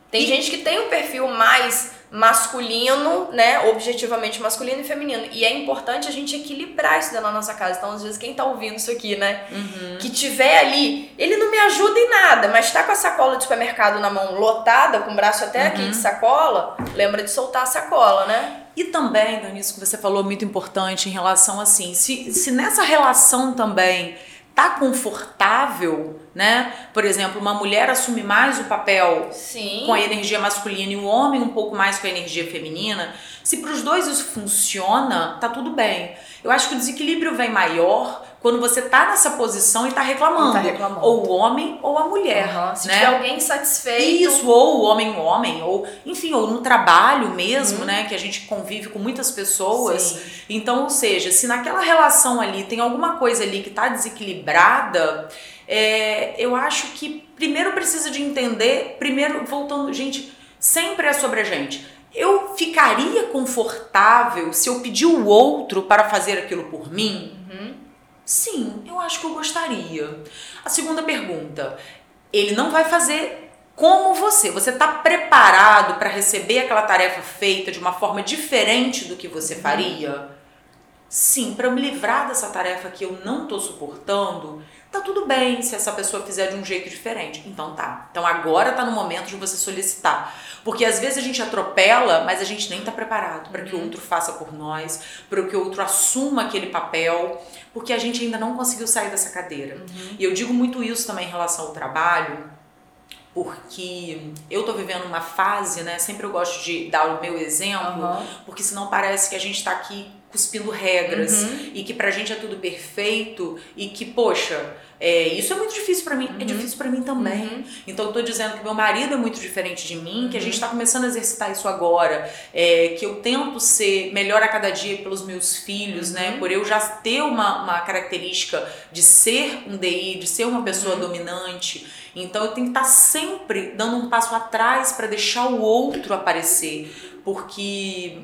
Tem e... gente que tem um perfil mais masculino, né, objetivamente masculino e feminino. E é importante a gente equilibrar isso dentro da nossa casa. Então, às vezes, quem tá ouvindo isso aqui, né, uhum. que tiver ali, ele não me ajuda em nada, mas tá com a sacola de supermercado na mão lotada, com o braço até uhum. aqui de sacola, lembra de soltar a sacola, né? E também, Dani, isso que você falou muito importante em relação assim, se, se nessa relação também tá confortável, né? Por exemplo, uma mulher assume mais o papel Sim. com a energia masculina e o homem um pouco mais com a energia feminina. Se para os dois isso funciona, tá tudo bem. Eu acho que o desequilíbrio vem maior quando você tá nessa posição e tá reclamando. Tá reclamando. Ou o homem ou a mulher. Uhum. Se né? tiver alguém satisfeito. Isso, ou o homem o homem, ou enfim, ou no trabalho mesmo, uhum. né? Que a gente convive com muitas pessoas. Sim. Então, ou seja, se naquela relação ali tem alguma coisa ali que tá desequilibrada, é, eu acho que primeiro precisa de entender, primeiro, voltando, gente, sempre é sobre a gente. Eu ficaria confortável se eu pedir o outro para fazer aquilo por mim? Uhum. Sim, eu acho que eu gostaria. A segunda pergunta: ele não vai fazer como você. Você está preparado para receber aquela tarefa feita de uma forma diferente do que você faria? Sim, para me livrar dessa tarefa que eu não estou suportando, tá tudo bem se essa pessoa fizer de um jeito diferente. Então tá. Então agora tá no momento de você solicitar. Porque às vezes a gente atropela, mas a gente nem tá preparado para que o uhum. outro faça por nós, para que o outro assuma aquele papel, porque a gente ainda não conseguiu sair dessa cadeira. Uhum. E eu digo muito isso também em relação ao trabalho, porque eu tô vivendo uma fase, né? Sempre eu gosto de dar o meu exemplo, uhum. porque senão parece que a gente tá aqui cuspindo regras uhum. e que pra gente é tudo perfeito e que, poxa, é, isso é muito difícil para mim, é uhum. é difícil para mim também. Uhum. Então eu tô dizendo que meu marido é muito diferente de mim, uhum. que a gente tá começando a exercitar isso agora, é, que eu tento ser melhor a cada dia pelos meus filhos, né? Uhum. Por eu já ter uma, uma característica de ser um DI, de ser uma pessoa uhum. dominante. Então eu tenho que estar tá sempre dando um passo atrás para deixar o outro aparecer, porque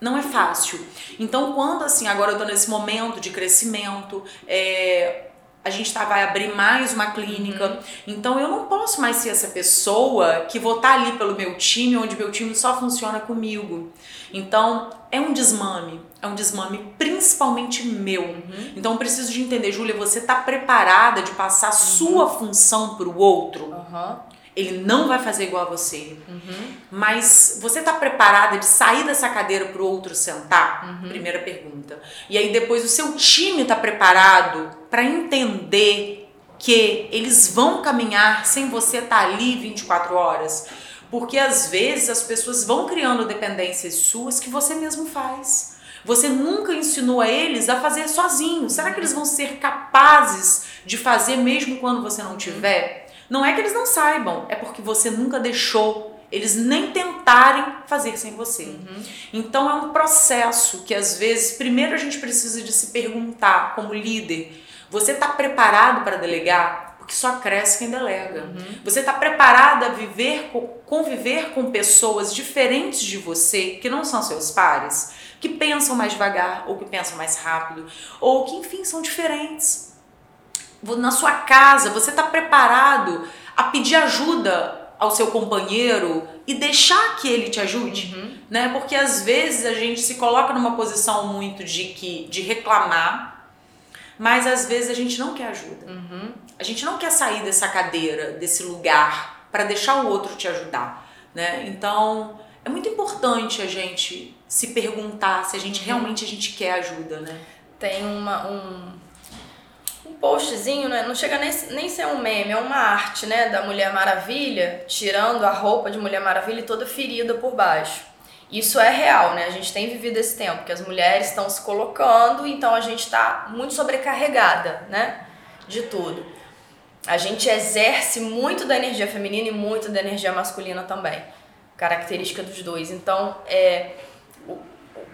não é fácil. Então, quando assim, agora eu tô nesse momento de crescimento, é, a gente tá, vai abrir mais uma clínica. Uhum. Então eu não posso mais ser essa pessoa que vou estar tá ali pelo meu time, onde meu time só funciona comigo. Então é um desmame, é um desmame principalmente meu. Uhum. Então eu preciso de entender, Júlia, você tá preparada de passar uhum. sua função para o outro? Uhum. Ele não vai fazer igual a você. Uhum. Mas você está preparada de sair dessa cadeira para o outro sentar? Uhum. Primeira pergunta. E aí depois o seu time está preparado para entender que eles vão caminhar sem você estar tá ali 24 horas? Porque às vezes as pessoas vão criando dependências suas que você mesmo faz. Você nunca ensinou a eles a fazer sozinhos. Será que eles vão ser capazes de fazer mesmo quando você não tiver? Não é que eles não saibam, é porque você nunca deixou eles nem tentarem fazer sem você. Uhum. Então é um processo que às vezes, primeiro a gente precisa de se perguntar como líder, você está preparado para delegar? Porque só cresce quem delega. Uhum. Você está preparado a viver, conviver com pessoas diferentes de você, que não são seus pares, que pensam mais devagar, ou que pensam mais rápido, ou que enfim são diferentes na sua casa, você está preparado a pedir ajuda ao seu companheiro e deixar que ele te ajude, uhum. né? Porque às vezes a gente se coloca numa posição muito de que de reclamar, mas às vezes a gente não quer ajuda. Uhum. A gente não quer sair dessa cadeira, desse lugar para deixar o outro te ajudar, né? Então, é muito importante a gente se perguntar se a gente uhum. realmente a gente quer ajuda, né? Tem uma, um postzinho, né? não chega nem, nem ser um meme, é uma arte, né, da Mulher Maravilha, tirando a roupa de Mulher Maravilha e toda ferida por baixo. Isso é real, né? A gente tem vivido esse tempo que as mulheres estão se colocando, então a gente está muito sobrecarregada, né? De tudo. A gente exerce muito da energia feminina e muito da energia masculina também. Característica dos dois. Então, é.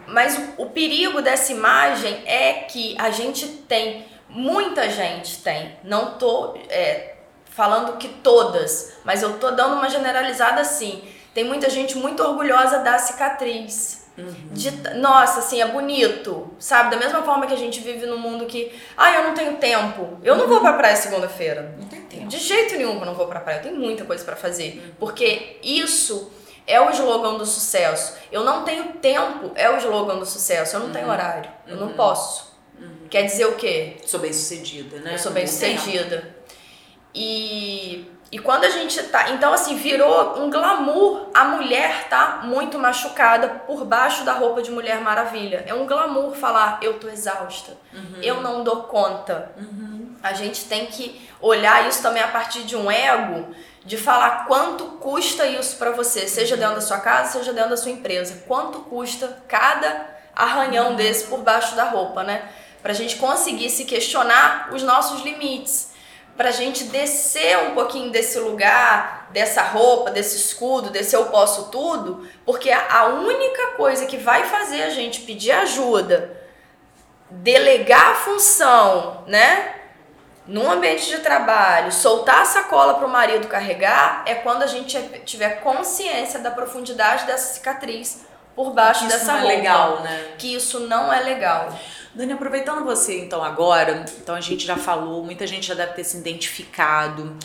Mas o, o perigo dessa imagem é que a gente tem Muita gente tem. Não tô é, falando que todas, mas eu tô dando uma generalizada assim. Tem muita gente muito orgulhosa da cicatriz. Uhum. De, nossa, assim, é bonito, sabe? Da mesma forma que a gente vive num mundo que, ah, eu não tenho tempo, eu não vou pra praia segunda-feira. Não tem tempo. De jeito nenhum eu não vou pra praia, eu tenho muita coisa para fazer. Uhum. Porque isso é o slogan do sucesso. Eu não tenho tempo, é o slogan do sucesso. Eu não uhum. tenho horário, eu não uhum. posso. Quer dizer o quê? Sou bem sucedida, né? Eu sou bem sucedida. E, e quando a gente tá. Então, assim, virou um glamour a mulher tá muito machucada por baixo da roupa de Mulher Maravilha. É um glamour falar, eu tô exausta, uhum. eu não dou conta. Uhum. A gente tem que olhar isso também a partir de um ego de falar quanto custa isso para você, seja dentro da sua casa, seja dentro da sua empresa. Quanto custa cada arranhão uhum. desse por baixo da roupa, né? Para a gente conseguir se questionar os nossos limites, para a gente descer um pouquinho desse lugar, dessa roupa, desse escudo, desse eu posso tudo, porque a única coisa que vai fazer a gente pedir ajuda, delegar a função, né? Num ambiente de trabalho, soltar a sacola para o marido carregar, é quando a gente tiver consciência da profundidade dessa cicatriz por baixo dessa roupa. Isso não é legal, né? Que isso não é legal. Dani, aproveitando você então agora, então a gente já falou, muita gente já deve ter se identificado,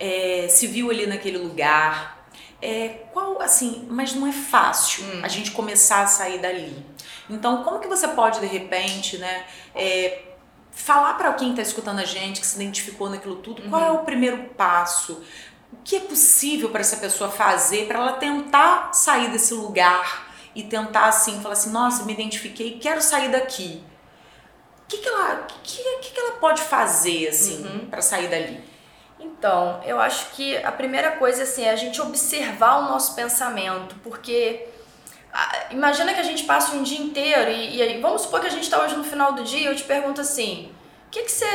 é, se viu ali naquele lugar. É, qual, assim, mas não é fácil hum. a gente começar a sair dali. Então, como que você pode, de repente, né, é, falar para quem está escutando a gente, que se identificou naquilo tudo, uhum. qual é o primeiro passo? O que é possível para essa pessoa fazer para ela tentar sair desse lugar e tentar, assim, falar assim: nossa, me identifiquei, quero sair daqui que, que, ela, que, que, que ela pode fazer assim uhum. para sair dali? Então, eu acho que a primeira coisa assim, é a gente observar o nosso pensamento, porque Imagina que a gente passa um dia inteiro e, e vamos supor que a gente está hoje no final do dia e eu te pergunto assim, o que, que você.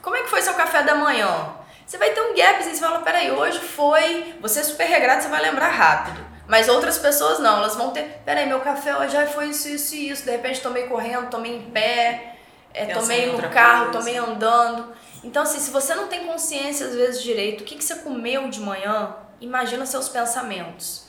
Como é que foi seu café da manhã? Você vai ter um gap e você fala, peraí, hoje foi. Você é super regrado, você vai lembrar rápido. Mas outras pessoas não, elas vão ter. Peraí, meu café hoje já foi isso, isso e isso. De repente tomei correndo, tomei em pé, é, tomei no carro, coisa. tomei andando. Então, assim, se você não tem consciência às vezes direito, o que, que você comeu de manhã, imagina seus pensamentos.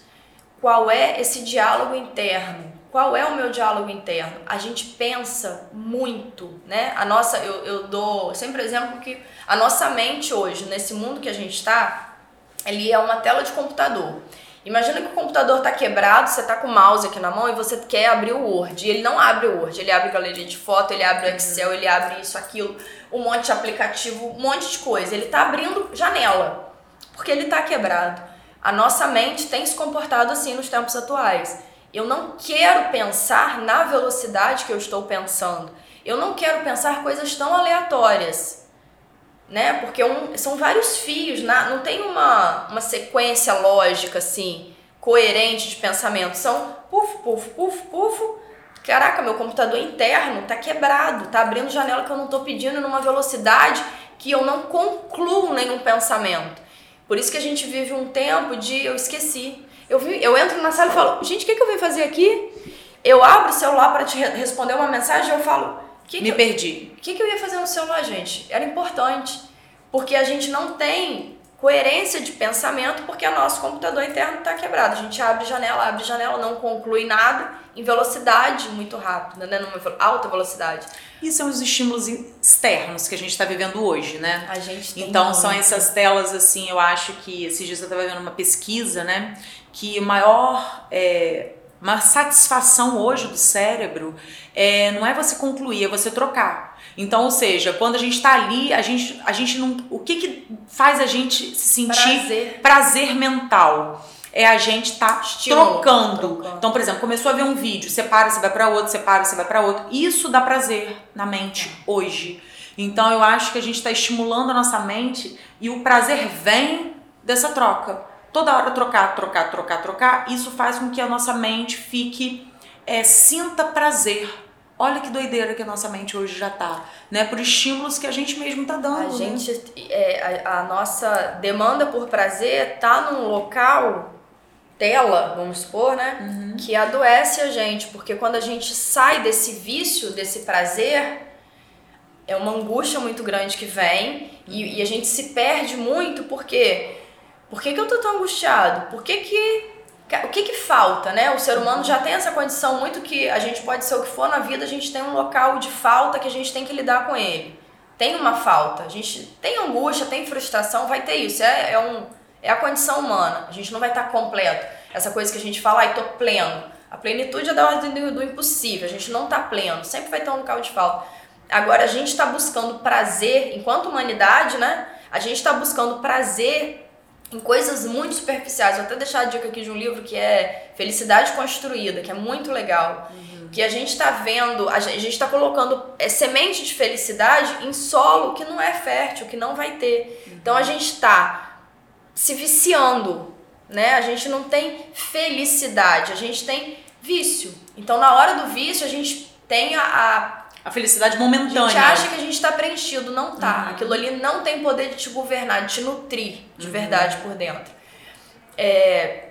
Qual é esse diálogo interno? Qual é o meu diálogo interno? A gente pensa muito, né? A nossa, eu, eu dou sempre exemplo que a nossa mente hoje, nesse mundo que a gente está, ele é uma tela de computador. Imagina que o computador está quebrado, você está com o mouse aqui na mão e você quer abrir o Word. E ele não abre o Word, ele abre galeria de foto, ele abre o Excel, ele abre isso, aquilo, um monte de aplicativo, um monte de coisa. Ele está abrindo janela, porque ele está quebrado. A nossa mente tem se comportado assim nos tempos atuais. Eu não quero pensar na velocidade que eu estou pensando. Eu não quero pensar coisas tão aleatórias né? Porque um, são vários fios, na, não tem uma, uma sequência lógica assim, coerente de pensamento. São puf, puf, puf, puf. Caraca, meu computador interno tá quebrado, tá abrindo janela que eu não tô pedindo numa velocidade que eu não concluo nenhum pensamento. Por isso que a gente vive um tempo de eu esqueci. Eu, vi, eu entro na sala e falo, gente, o que, que eu vim fazer aqui? Eu abro o celular para te responder uma mensagem e eu falo, que Me que perdi. O que, que eu ia fazer no celular, gente? Era importante. Porque a gente não tem coerência de pensamento porque o nosso computador interno está quebrado. A gente abre janela, abre janela, não conclui nada em velocidade muito rápida, né? Numa alta velocidade. E são os estímulos externos que a gente está vivendo hoje, né? A gente Então são essas telas, assim, eu acho que esses dias eu estava vendo uma pesquisa, né? Que o maior. É, uma satisfação hoje do cérebro é, não é você concluir, é você trocar. Então, ou seja, quando a gente está ali, a gente, a gente não. O que, que faz a gente se sentir prazer, prazer mental? É a gente estar tá trocando. trocando. Então, por exemplo, começou a ver um vídeo, você para, você vai para outro, você para, você vai para outro. Isso dá prazer na mente hoje. Então, eu acho que a gente está estimulando a nossa mente e o prazer vem dessa troca. Toda hora trocar, trocar, trocar, trocar. Isso faz com que a nossa mente fique, é, sinta prazer Olha que doideira que a nossa mente hoje já tá, né? Por estímulos que a gente mesmo tá dando. A né? gente, é, a, a, nossa demanda por prazer tá num local, tela, vamos supor, né? Uhum. Que adoece a gente, porque quando a gente sai desse vício, desse prazer, é uma angústia muito grande que vem e, e a gente se perde muito porque. Por que, que eu tô tão angustiado? Por que, que o que, que falta, né? O ser humano já tem essa condição muito que a gente pode ser o que for na vida, a gente tem um local de falta que a gente tem que lidar com ele. Tem uma falta, a gente tem angústia, tem frustração, vai ter isso. É, é, um, é a condição humana. A gente não vai estar completo. Essa coisa que a gente fala, ai, tô pleno. A plenitude é da ordem do, do impossível. A gente não tá pleno. Sempre vai ter um local de falta. Agora, a gente está buscando prazer, enquanto humanidade, né? A gente está buscando prazer em coisas muito superficiais. Vou até deixar a dica aqui de um livro que é Felicidade Construída, que é muito legal. Uhum. Que a gente está vendo, a gente está colocando é, semente de felicidade em solo que não é fértil, que não vai ter. Uhum. Então a gente está se viciando, né? A gente não tem felicidade, a gente tem vício. Então na hora do vício a gente tem a, a a felicidade momentânea. A gente acha que a gente está preenchido, não tá. Uhum. Aquilo ali não tem poder de te governar, de te nutrir de uhum. verdade por dentro. É,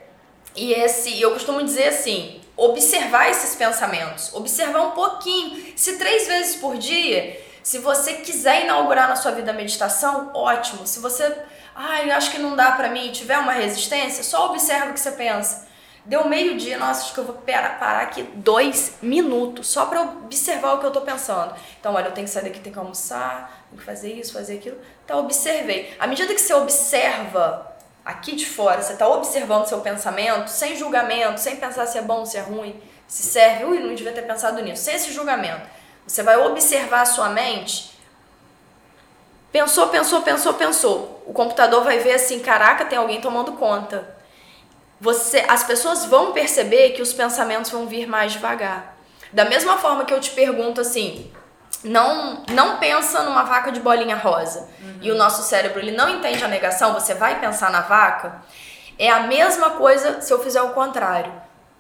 e esse, eu costumo dizer assim, observar esses pensamentos, observar um pouquinho, se três vezes por dia, se você quiser inaugurar na sua vida a meditação, ótimo. Se você, ai, ah, acho que não dá para mim, tiver uma resistência, só observa o que você pensa. Deu meio-dia, nossa, acho que eu vou parar aqui dois minutos só para observar o que eu tô pensando. Então, olha, eu tenho que sair daqui, tenho que almoçar, tenho que fazer isso, fazer aquilo. Então, observei. À medida que você observa aqui de fora, você tá observando seu pensamento, sem julgamento, sem pensar se é bom, se é ruim, se serve, ui, não devia ter pensado nisso, sem esse julgamento. Você vai observar a sua mente. Pensou, pensou, pensou, pensou. O computador vai ver assim, caraca, tem alguém tomando conta você, as pessoas vão perceber que os pensamentos vão vir mais devagar. Da mesma forma que eu te pergunto assim, não não pensa numa vaca de bolinha rosa uhum. e o nosso cérebro ele não entende a negação, você vai pensar na vaca, é a mesma coisa se eu fizer o contrário.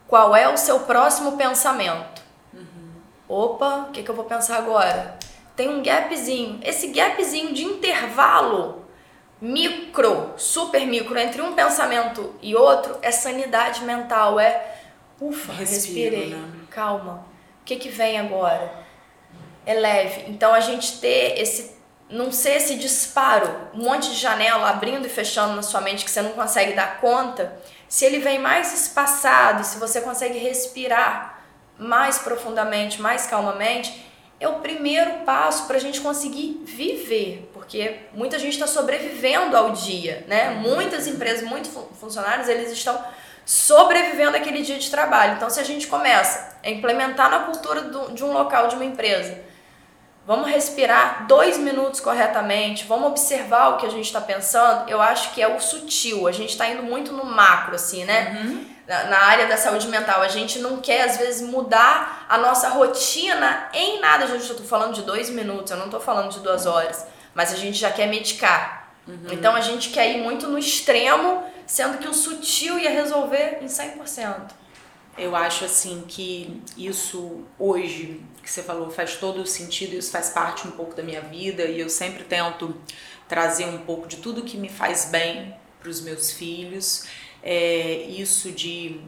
qual é o seu próximo pensamento. Uhum. Opa, o que, que eu vou pensar agora? Tem um gapzinho. Esse gapzinho de intervalo micro, super micro, entre um pensamento e outro, é sanidade mental, é ufa, Respiro, respirei, né? calma. O que, que vem agora? É leve. Então a gente ter esse não ser esse disparo, um monte de janela abrindo e fechando na sua mente que você não consegue dar conta, se ele vem mais espaçado, se você consegue respirar mais profundamente, mais calmamente, é o primeiro passo para a gente conseguir viver, porque muita gente está sobrevivendo ao dia, né? Muitas empresas, muitos funcionários, eles estão sobrevivendo aquele dia de trabalho. Então, se a gente começa a implementar na cultura de um local, de uma empresa, vamos respirar dois minutos corretamente, vamos observar o que a gente está pensando, eu acho que é o sutil. A gente está indo muito no macro, assim, né? Uhum. Na, área da saúde mental. A gente não quer, às vezes, mudar a nossa rotina em nada. Gente, eu estou falando de dois minutos, eu não estou falando de duas horas. Mas a gente já quer medicar. Uhum. Então a gente quer ir muito no extremo, sendo que o sutil ia resolver em 100%. Eu acho assim que isso hoje que você falou faz todo o sentido, isso faz parte um pouco da minha vida e eu sempre tento trazer um pouco de tudo que me faz bem para os meus filhos. É, isso de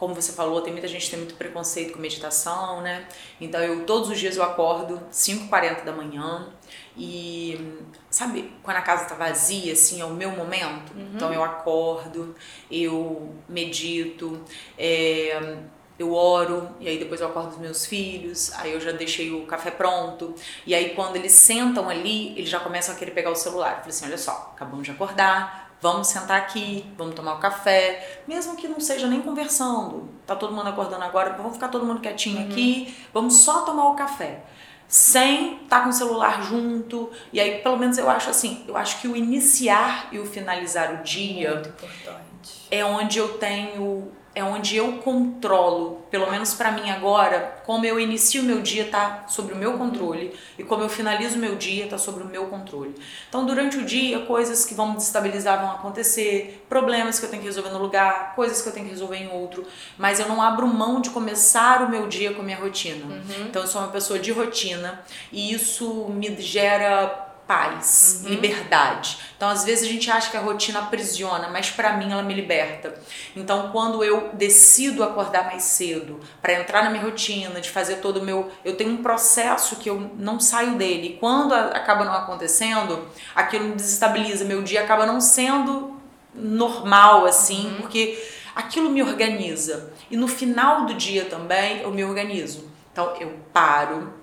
como você falou, tem muita gente que tem muito preconceito com meditação, né? Então eu todos os dias eu acordo 5h40 da manhã e sabe, quando a casa tá vazia, assim, é o meu momento. Uhum. Então eu acordo, eu medito, é, eu oro, e aí depois eu acordo os meus filhos, aí eu já deixei o café pronto, e aí quando eles sentam ali, eles já começam a querer pegar o celular. Eu falei assim: olha só, acabamos de acordar, vamos sentar aqui, vamos tomar o um café, mesmo que não seja nem conversando, tá todo mundo acordando agora, vamos ficar todo mundo quietinho uhum. aqui, vamos só tomar o café sem estar tá com o celular junto. E aí, pelo menos eu acho assim, eu acho que o iniciar e o finalizar o dia é onde eu tenho é onde eu controlo, pelo menos para mim agora, como eu inicio o meu dia tá sobre o meu controle e como eu finalizo o meu dia tá sobre o meu controle. Então, durante o dia, coisas que vão desestabilizar vão acontecer, problemas que eu tenho que resolver no lugar, coisas que eu tenho que resolver em outro, mas eu não abro mão de começar o meu dia com a minha rotina. Uhum. Então, eu sou uma pessoa de rotina e isso me gera paz, uhum. liberdade. Então, às vezes a gente acha que a rotina aprisiona, mas para mim ela me liberta. Então, quando eu decido acordar mais cedo para entrar na minha rotina, de fazer todo o meu, eu tenho um processo que eu não saio dele. E quando acaba não acontecendo, aquilo me desestabiliza, meu dia acaba não sendo normal assim, uhum. porque aquilo me organiza. E no final do dia também eu me organizo. Então, eu paro,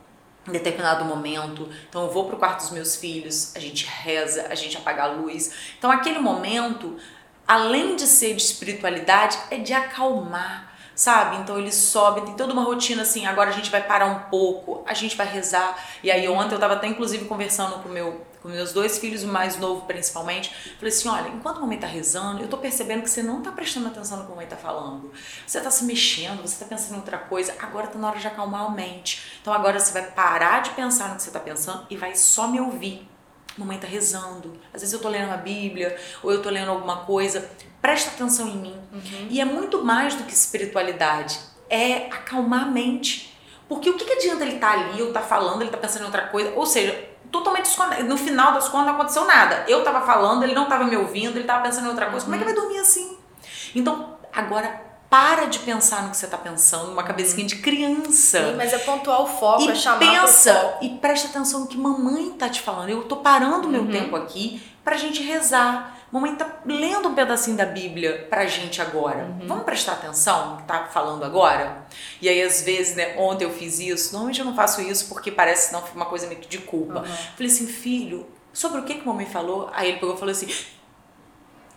em determinado momento. Então eu vou pro quarto dos meus filhos, a gente reza, a gente apaga a luz. Então aquele momento, além de ser de espiritualidade, é de acalmar, sabe? Então ele sobe, tem toda uma rotina assim, agora a gente vai parar um pouco, a gente vai rezar. E aí ontem eu tava até inclusive conversando com meu com meus dois filhos, o mais novo principalmente, falei assim, olha, enquanto a mamãe tá rezando, eu tô percebendo que você não tá prestando atenção no que a mamãe tá falando. Você tá se mexendo, você tá pensando em outra coisa, agora tá na hora de acalmar a mente. Então agora você vai parar de pensar no que você tá pensando e vai só me ouvir. Mamãe tá rezando. Às vezes eu tô lendo uma Bíblia ou eu tô lendo alguma coisa. Presta atenção em mim. Uhum. E é muito mais do que espiritualidade. É acalmar a mente. Porque o que, que adianta ele estar tá ali, ou tá falando, ele tá pensando em outra coisa? Ou seja, totalmente desconectado. No final das contas não aconteceu nada. Eu tava falando, ele não tava me ouvindo, ele tava pensando em outra coisa. Como é que vai dormir assim? Então, agora para de pensar no que você está pensando, uma cabecinha de criança. Sim, mas é pontuar o foco, e é chamar pensa foco. e presta atenção no que mamãe tá te falando. Eu tô parando o meu uhum. tempo aqui pra gente rezar. Mamãe tá lendo um pedacinho da Bíblia pra gente agora. Uhum. Vamos prestar atenção no que tá falando agora? E aí, às vezes, né, ontem eu fiz isso. Normalmente eu não faço isso porque parece não uma coisa meio de culpa. Uhum. Falei assim, filho, sobre o que que mamãe falou? Aí ele pegou e falou assim: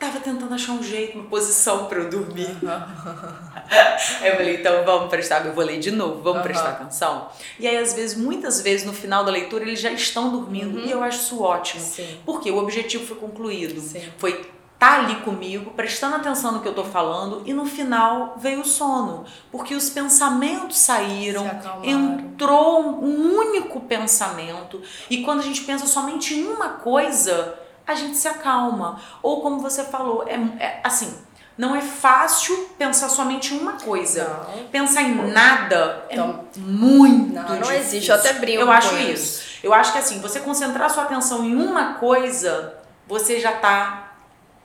tava tentando achar um jeito, uma posição para eu dormir. Uhum. eu falei, então vamos prestar, eu vou ler de novo, vamos uhum. prestar atenção. E aí, às vezes, muitas vezes no final da leitura, eles já estão dormindo uhum. e eu acho isso ótimo. Sim. Porque o objetivo foi concluído. Sim. Foi estar tá ali comigo, prestando atenção no que eu tô falando e no final veio o sono. Porque os pensamentos saíram, entrou um único pensamento e quando a gente pensa somente em uma coisa a gente se acalma. Ou como você falou, é, é assim, não é fácil pensar somente em uma coisa. Não. Pensar em nada é então, é muito não, não difícil. existe. Eu até brinco. Eu acho isso. isso. Eu acho que assim, você concentrar sua atenção em uma coisa, você já tá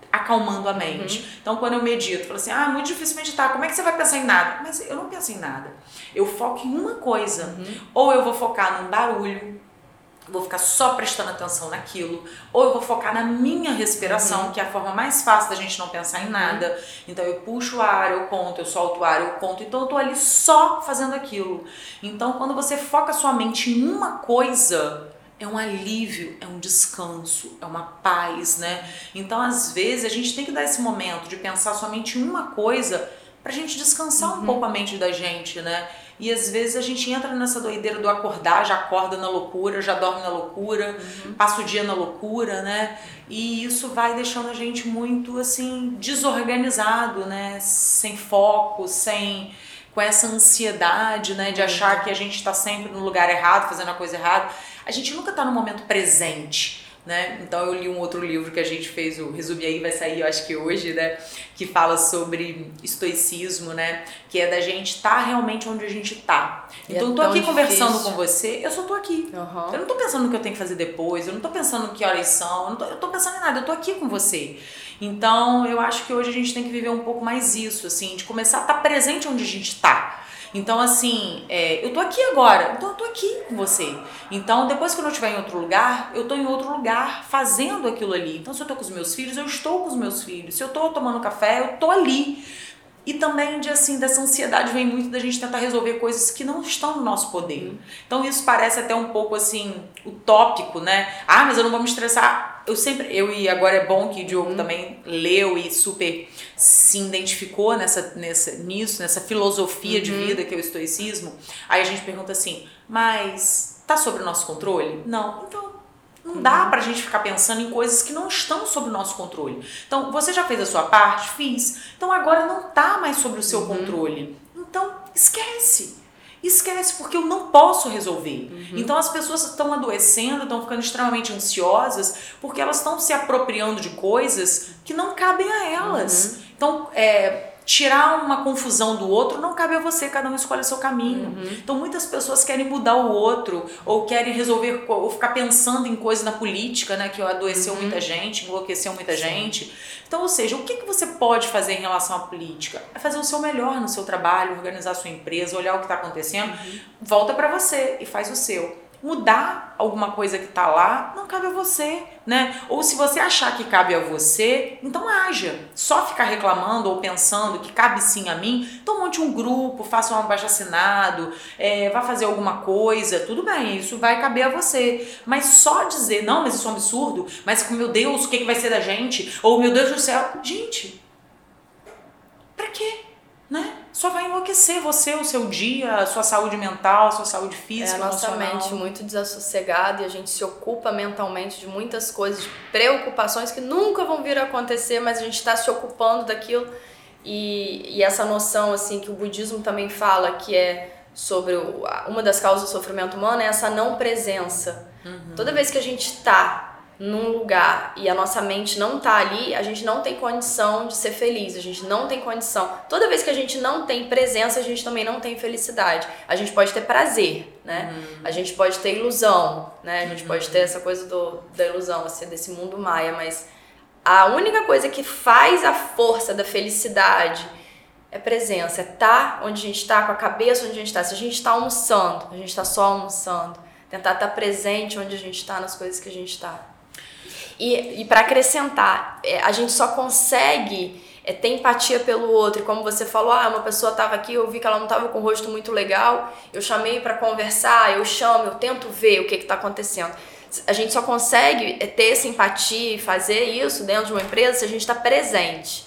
acalmando a mente. Uhum. Então, quando eu medito, eu falo assim: ah, muito difícil meditar, como é que você vai pensar em nada? Mas eu não penso em nada. Eu foco em uma coisa. Uhum. Ou eu vou focar num barulho, vou ficar só prestando atenção naquilo, ou eu vou focar na minha respiração, uhum. que é a forma mais fácil da gente não pensar em nada. Uhum. Então eu puxo o ar, eu conto, eu solto o ar, eu conto. Então eu tô ali só fazendo aquilo. Então quando você foca sua mente em uma coisa, é um alívio, é um descanso, é uma paz, né? Então, às vezes, a gente tem que dar esse momento de pensar somente em uma coisa pra gente descansar uhum. um pouco a mente da gente, né? E às vezes a gente entra nessa doideira do acordar, já acorda na loucura, já dorme na loucura, uhum. passa o dia na loucura, né? E isso vai deixando a gente muito assim desorganizado, né? Sem foco, sem com essa ansiedade, né, de achar que a gente está sempre no lugar errado, fazendo a coisa errada a gente nunca está no momento presente. Né? Então eu li um outro livro que a gente fez, o Resume Aí vai sair, eu acho que hoje, né? Que fala sobre estoicismo, né? Que é da gente estar tá realmente onde a gente tá. Então é eu tô aqui difícil. conversando com você, eu só tô aqui. Uhum. Eu não tô pensando no que eu tenho que fazer depois, eu não tô pensando que horas são, eu, não tô, eu tô pensando em nada, eu tô aqui com você. Então eu acho que hoje a gente tem que viver um pouco mais isso, assim, de começar a estar tá presente onde a gente tá. Então, assim, é, eu tô aqui agora, então eu tô aqui com você. Então, depois que eu não estiver em outro lugar, eu tô em outro lugar fazendo aquilo ali. Então, se eu tô com os meus filhos, eu estou com os meus filhos. Se eu tô tomando café, eu tô ali. E também de assim, dessa ansiedade vem muito da gente tentar resolver coisas que não estão no nosso poder. Então isso parece até um pouco assim utópico, né? Ah, mas eu não vou me estressar. Eu sempre, eu e agora é bom que o Diogo uhum. também leu e super se identificou nessa, nessa nisso, nessa filosofia uhum. de vida que é o estoicismo. Aí a gente pergunta assim: "Mas tá sob o nosso controle?" Não. Então não dá uhum. pra gente ficar pensando em coisas que não estão sob o nosso controle. Então, você já fez a sua parte? Fiz. Então, agora não tá mais sobre o seu uhum. controle. Então, esquece. Esquece, porque eu não posso resolver. Uhum. Então, as pessoas estão adoecendo, estão ficando extremamente ansiosas, porque elas estão se apropriando de coisas que não cabem a elas. Uhum. Então, é tirar uma confusão do outro não cabe a você, cada um escolhe o seu caminho. Uhum. Então muitas pessoas querem mudar o outro ou querem resolver ou ficar pensando em coisas na política, né, que adoeceu uhum. muita gente, enlouqueceu muita Sim. gente. Então, ou seja, o que, que você pode fazer em relação à política? É fazer o seu melhor no seu trabalho, organizar a sua empresa, olhar o que está acontecendo, uhum. volta para você e faz o seu mudar alguma coisa que está lá, não cabe a você, né? Ou se você achar que cabe a você, então haja. Só ficar reclamando ou pensando que cabe sim a mim, então monte um grupo, faça um abaixo assinado, é, vá fazer alguma coisa, tudo bem, isso vai caber a você. Mas só dizer, não, mas isso é um absurdo, mas meu Deus, o que, que vai ser da gente? Ou meu Deus do céu, gente, pra quê? Né? Só vai enlouquecer você, o seu dia, a sua saúde mental, a sua saúde física, é a nossa emocional. mente muito desassossegada e a gente se ocupa mentalmente de muitas coisas, de preocupações que nunca vão vir a acontecer, mas a gente está se ocupando daquilo e, e essa noção assim que o budismo também fala que é sobre o, uma das causas do sofrimento humano é essa não presença. Uhum. Toda vez que a gente está num lugar e a nossa mente não tá ali, a gente não tem condição de ser feliz, a gente não tem condição. Toda vez que a gente não tem presença, a gente também não tem felicidade. A gente pode ter prazer, né? Uhum. A gente pode ter ilusão, né? A gente uhum. pode ter essa coisa do, da ilusão, assim, desse mundo maia, mas a única coisa que faz a força da felicidade é presença, é estar tá onde a gente está, com a cabeça onde a gente está. Se a gente está almoçando, a gente está só almoçando. Tentar estar tá presente onde a gente está, nas coisas que a gente está. E, e para acrescentar, é, a gente só consegue é, ter empatia pelo outro. Como você falou, ah, uma pessoa estava aqui, eu vi que ela não estava com o rosto muito legal, eu chamei para conversar, eu chamo, eu tento ver o que está acontecendo. A gente só consegue é, ter essa empatia e fazer isso dentro de uma empresa se a gente está presente.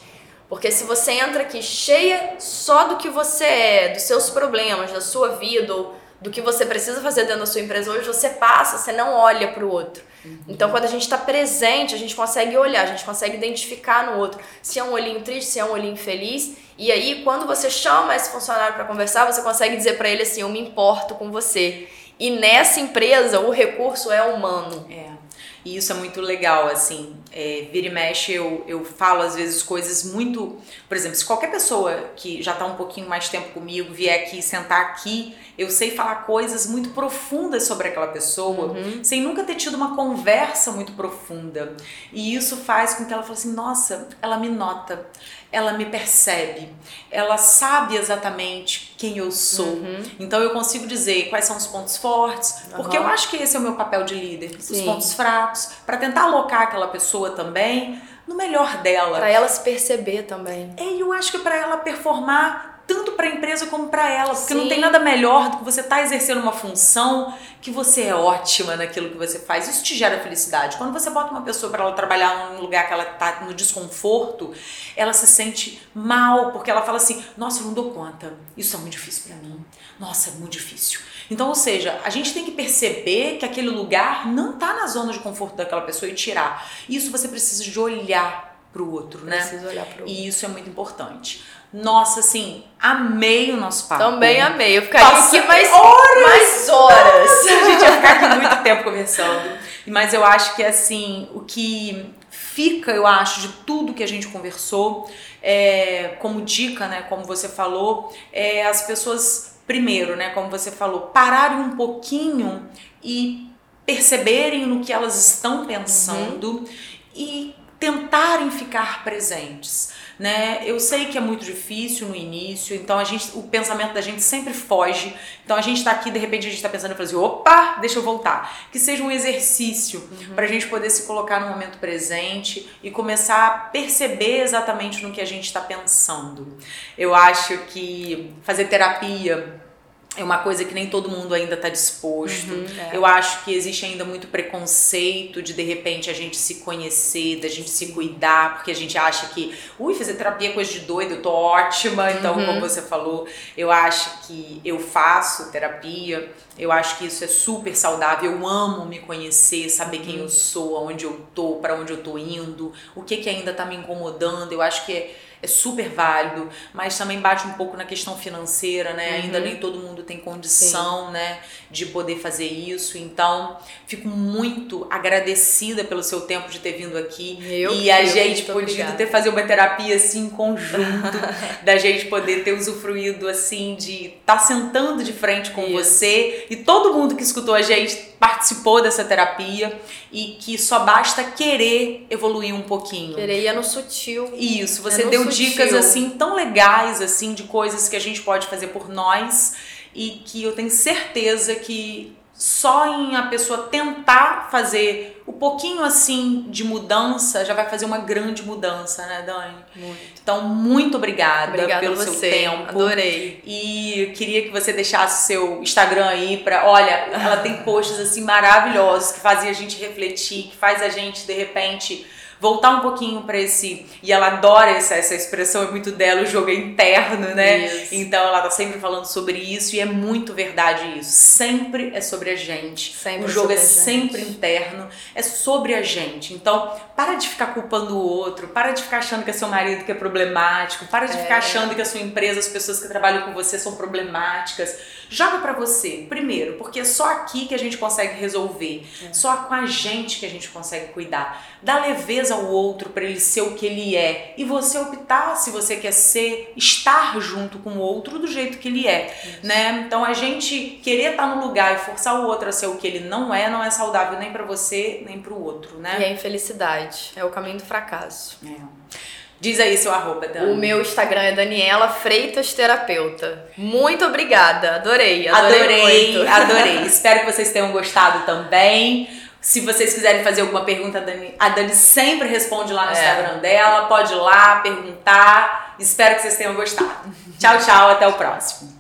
Porque se você entra aqui cheia só do que você é, dos seus problemas, da sua vida, ou do que você precisa fazer dentro da sua empresa hoje, você passa, você não olha para o outro. Uhum. Então, quando a gente está presente, a gente consegue olhar, a gente consegue identificar no outro se é um olhinho triste, se é um olhinho feliz. E aí, quando você chama esse funcionário para conversar, você consegue dizer para ele assim: Eu me importo com você. E nessa empresa, o recurso é humano. É. E isso é muito legal, assim. É, vira e mexe, eu, eu falo às vezes coisas muito. Por exemplo, se qualquer pessoa que já está um pouquinho mais tempo comigo vier aqui, sentar aqui, eu sei falar coisas muito profundas sobre aquela pessoa, uhum. sem nunca ter tido uma conversa muito profunda. E isso faz com que ela fale assim: nossa, ela me nota ela me percebe, ela sabe exatamente quem eu sou. Uhum. Então eu consigo dizer quais são os pontos fortes, uhum. porque eu acho que esse é o meu papel de líder, Sim. os pontos fracos, para tentar alocar aquela pessoa também no melhor dela. Para ela se perceber também. É, eu acho que para ela performar tanto para a empresa como para ela, porque Sim. não tem nada melhor do que você estar tá exercendo uma função que você é ótima naquilo que você faz. Isso te gera felicidade. Quando você bota uma pessoa para ela trabalhar num lugar que ela está no desconforto, ela se sente mal, porque ela fala assim: "Nossa, eu não dou conta. Isso é muito difícil para mim. Nossa, é muito difícil". Então, ou seja, a gente tem que perceber que aquele lugar não está na zona de conforto daquela pessoa e tirar. Isso você precisa de olhar para o outro, né? Precisa olhar para o outro. E isso é muito importante. Nossa, assim, amei o nosso papo. Também amei. Eu ficaria Nossa, aqui mais horas. Mais horas. Nossa, a gente ia ficar aqui muito tempo conversando. Mas eu acho que, assim, o que fica, eu acho, de tudo que a gente conversou, é, como dica, né, como você falou, é as pessoas, primeiro, né, como você falou, pararem um pouquinho e perceberem no que elas estão pensando uhum. e tentarem ficar presentes né? Eu sei que é muito difícil no início, então a gente, o pensamento da gente sempre foge. Então a gente está aqui, de repente a gente está pensando em fazer, opa, deixa eu voltar. Que seja um exercício uhum. para a gente poder se colocar no momento presente e começar a perceber exatamente no que a gente está pensando. Eu acho que fazer terapia é uma coisa que nem todo mundo ainda está disposto. Uhum, é. Eu acho que existe ainda muito preconceito de de repente a gente se conhecer, da gente se cuidar, porque a gente acha que, ui, fazer terapia é coisa de doido, eu tô ótima. Então, uhum. como você falou, eu acho que eu faço terapia, eu acho que isso é super saudável. Eu amo me conhecer, saber quem eu uhum. sou, aonde eu tô, para onde eu tô indo, o que que ainda tá me incomodando. Eu acho que é é super válido, mas também bate um pouco na questão financeira, né? Uhum. Ainda nem todo mundo tem condição, Sim. né, de poder fazer isso. Então, fico muito agradecida pelo seu tempo de ter vindo aqui eu, e a gente podido ter fazer uma terapia assim em conjunto, da gente poder ter usufruído assim de estar tá sentando de frente com isso. você e todo mundo que escutou a gente participou dessa terapia e que só basta querer evoluir um pouquinho. Querer ir é no sutil. Isso, você é deu. Dicas assim tão legais assim de coisas que a gente pode fazer por nós e que eu tenho certeza que só em a pessoa tentar fazer o um pouquinho assim de mudança já vai fazer uma grande mudança, né, Dani? Muito. Então, muito obrigada, obrigada pelo seu tempo. Adorei. E queria que você deixasse seu Instagram aí para, olha, ela tem posts assim maravilhosos que fazem a gente refletir, que faz a gente de repente voltar um pouquinho para esse. E ela adora essa, essa expressão, é muito dela, o jogo é interno, né? Isso. Então ela tá sempre falando sobre isso e é muito verdade isso. Sempre é sobre a gente. Sempre o jogo é sempre interno, é sobre a gente. Então, para de ficar culpando o outro, para de ficar achando que é seu marido que é problemático, para de é. ficar achando que a sua empresa, as pessoas que trabalham com você são problemáticas. Joga para você, primeiro, porque é só aqui que a gente consegue resolver, é. só com a gente que a gente consegue cuidar. Dá leveza ao outro para ele ser o que ele é e você optar se você quer ser, estar junto com o outro do jeito que ele é, né? Então a gente querer estar no lugar e forçar o outro a ser o que ele não é, não é saudável nem para você nem para o outro, né? E a infelicidade é o caminho do fracasso. É. Diz aí seu arroba, Dani. O meu Instagram é Daniela Freitas Terapeuta. Muito obrigada, adorei, adorei. Adorei, adorei. Espero que vocês tenham gostado também. Se vocês quiserem fazer alguma pergunta, a Dani, a Dani sempre responde lá no é. Instagram dela. Pode ir lá perguntar. Espero que vocês tenham gostado. tchau, tchau. Até o próximo.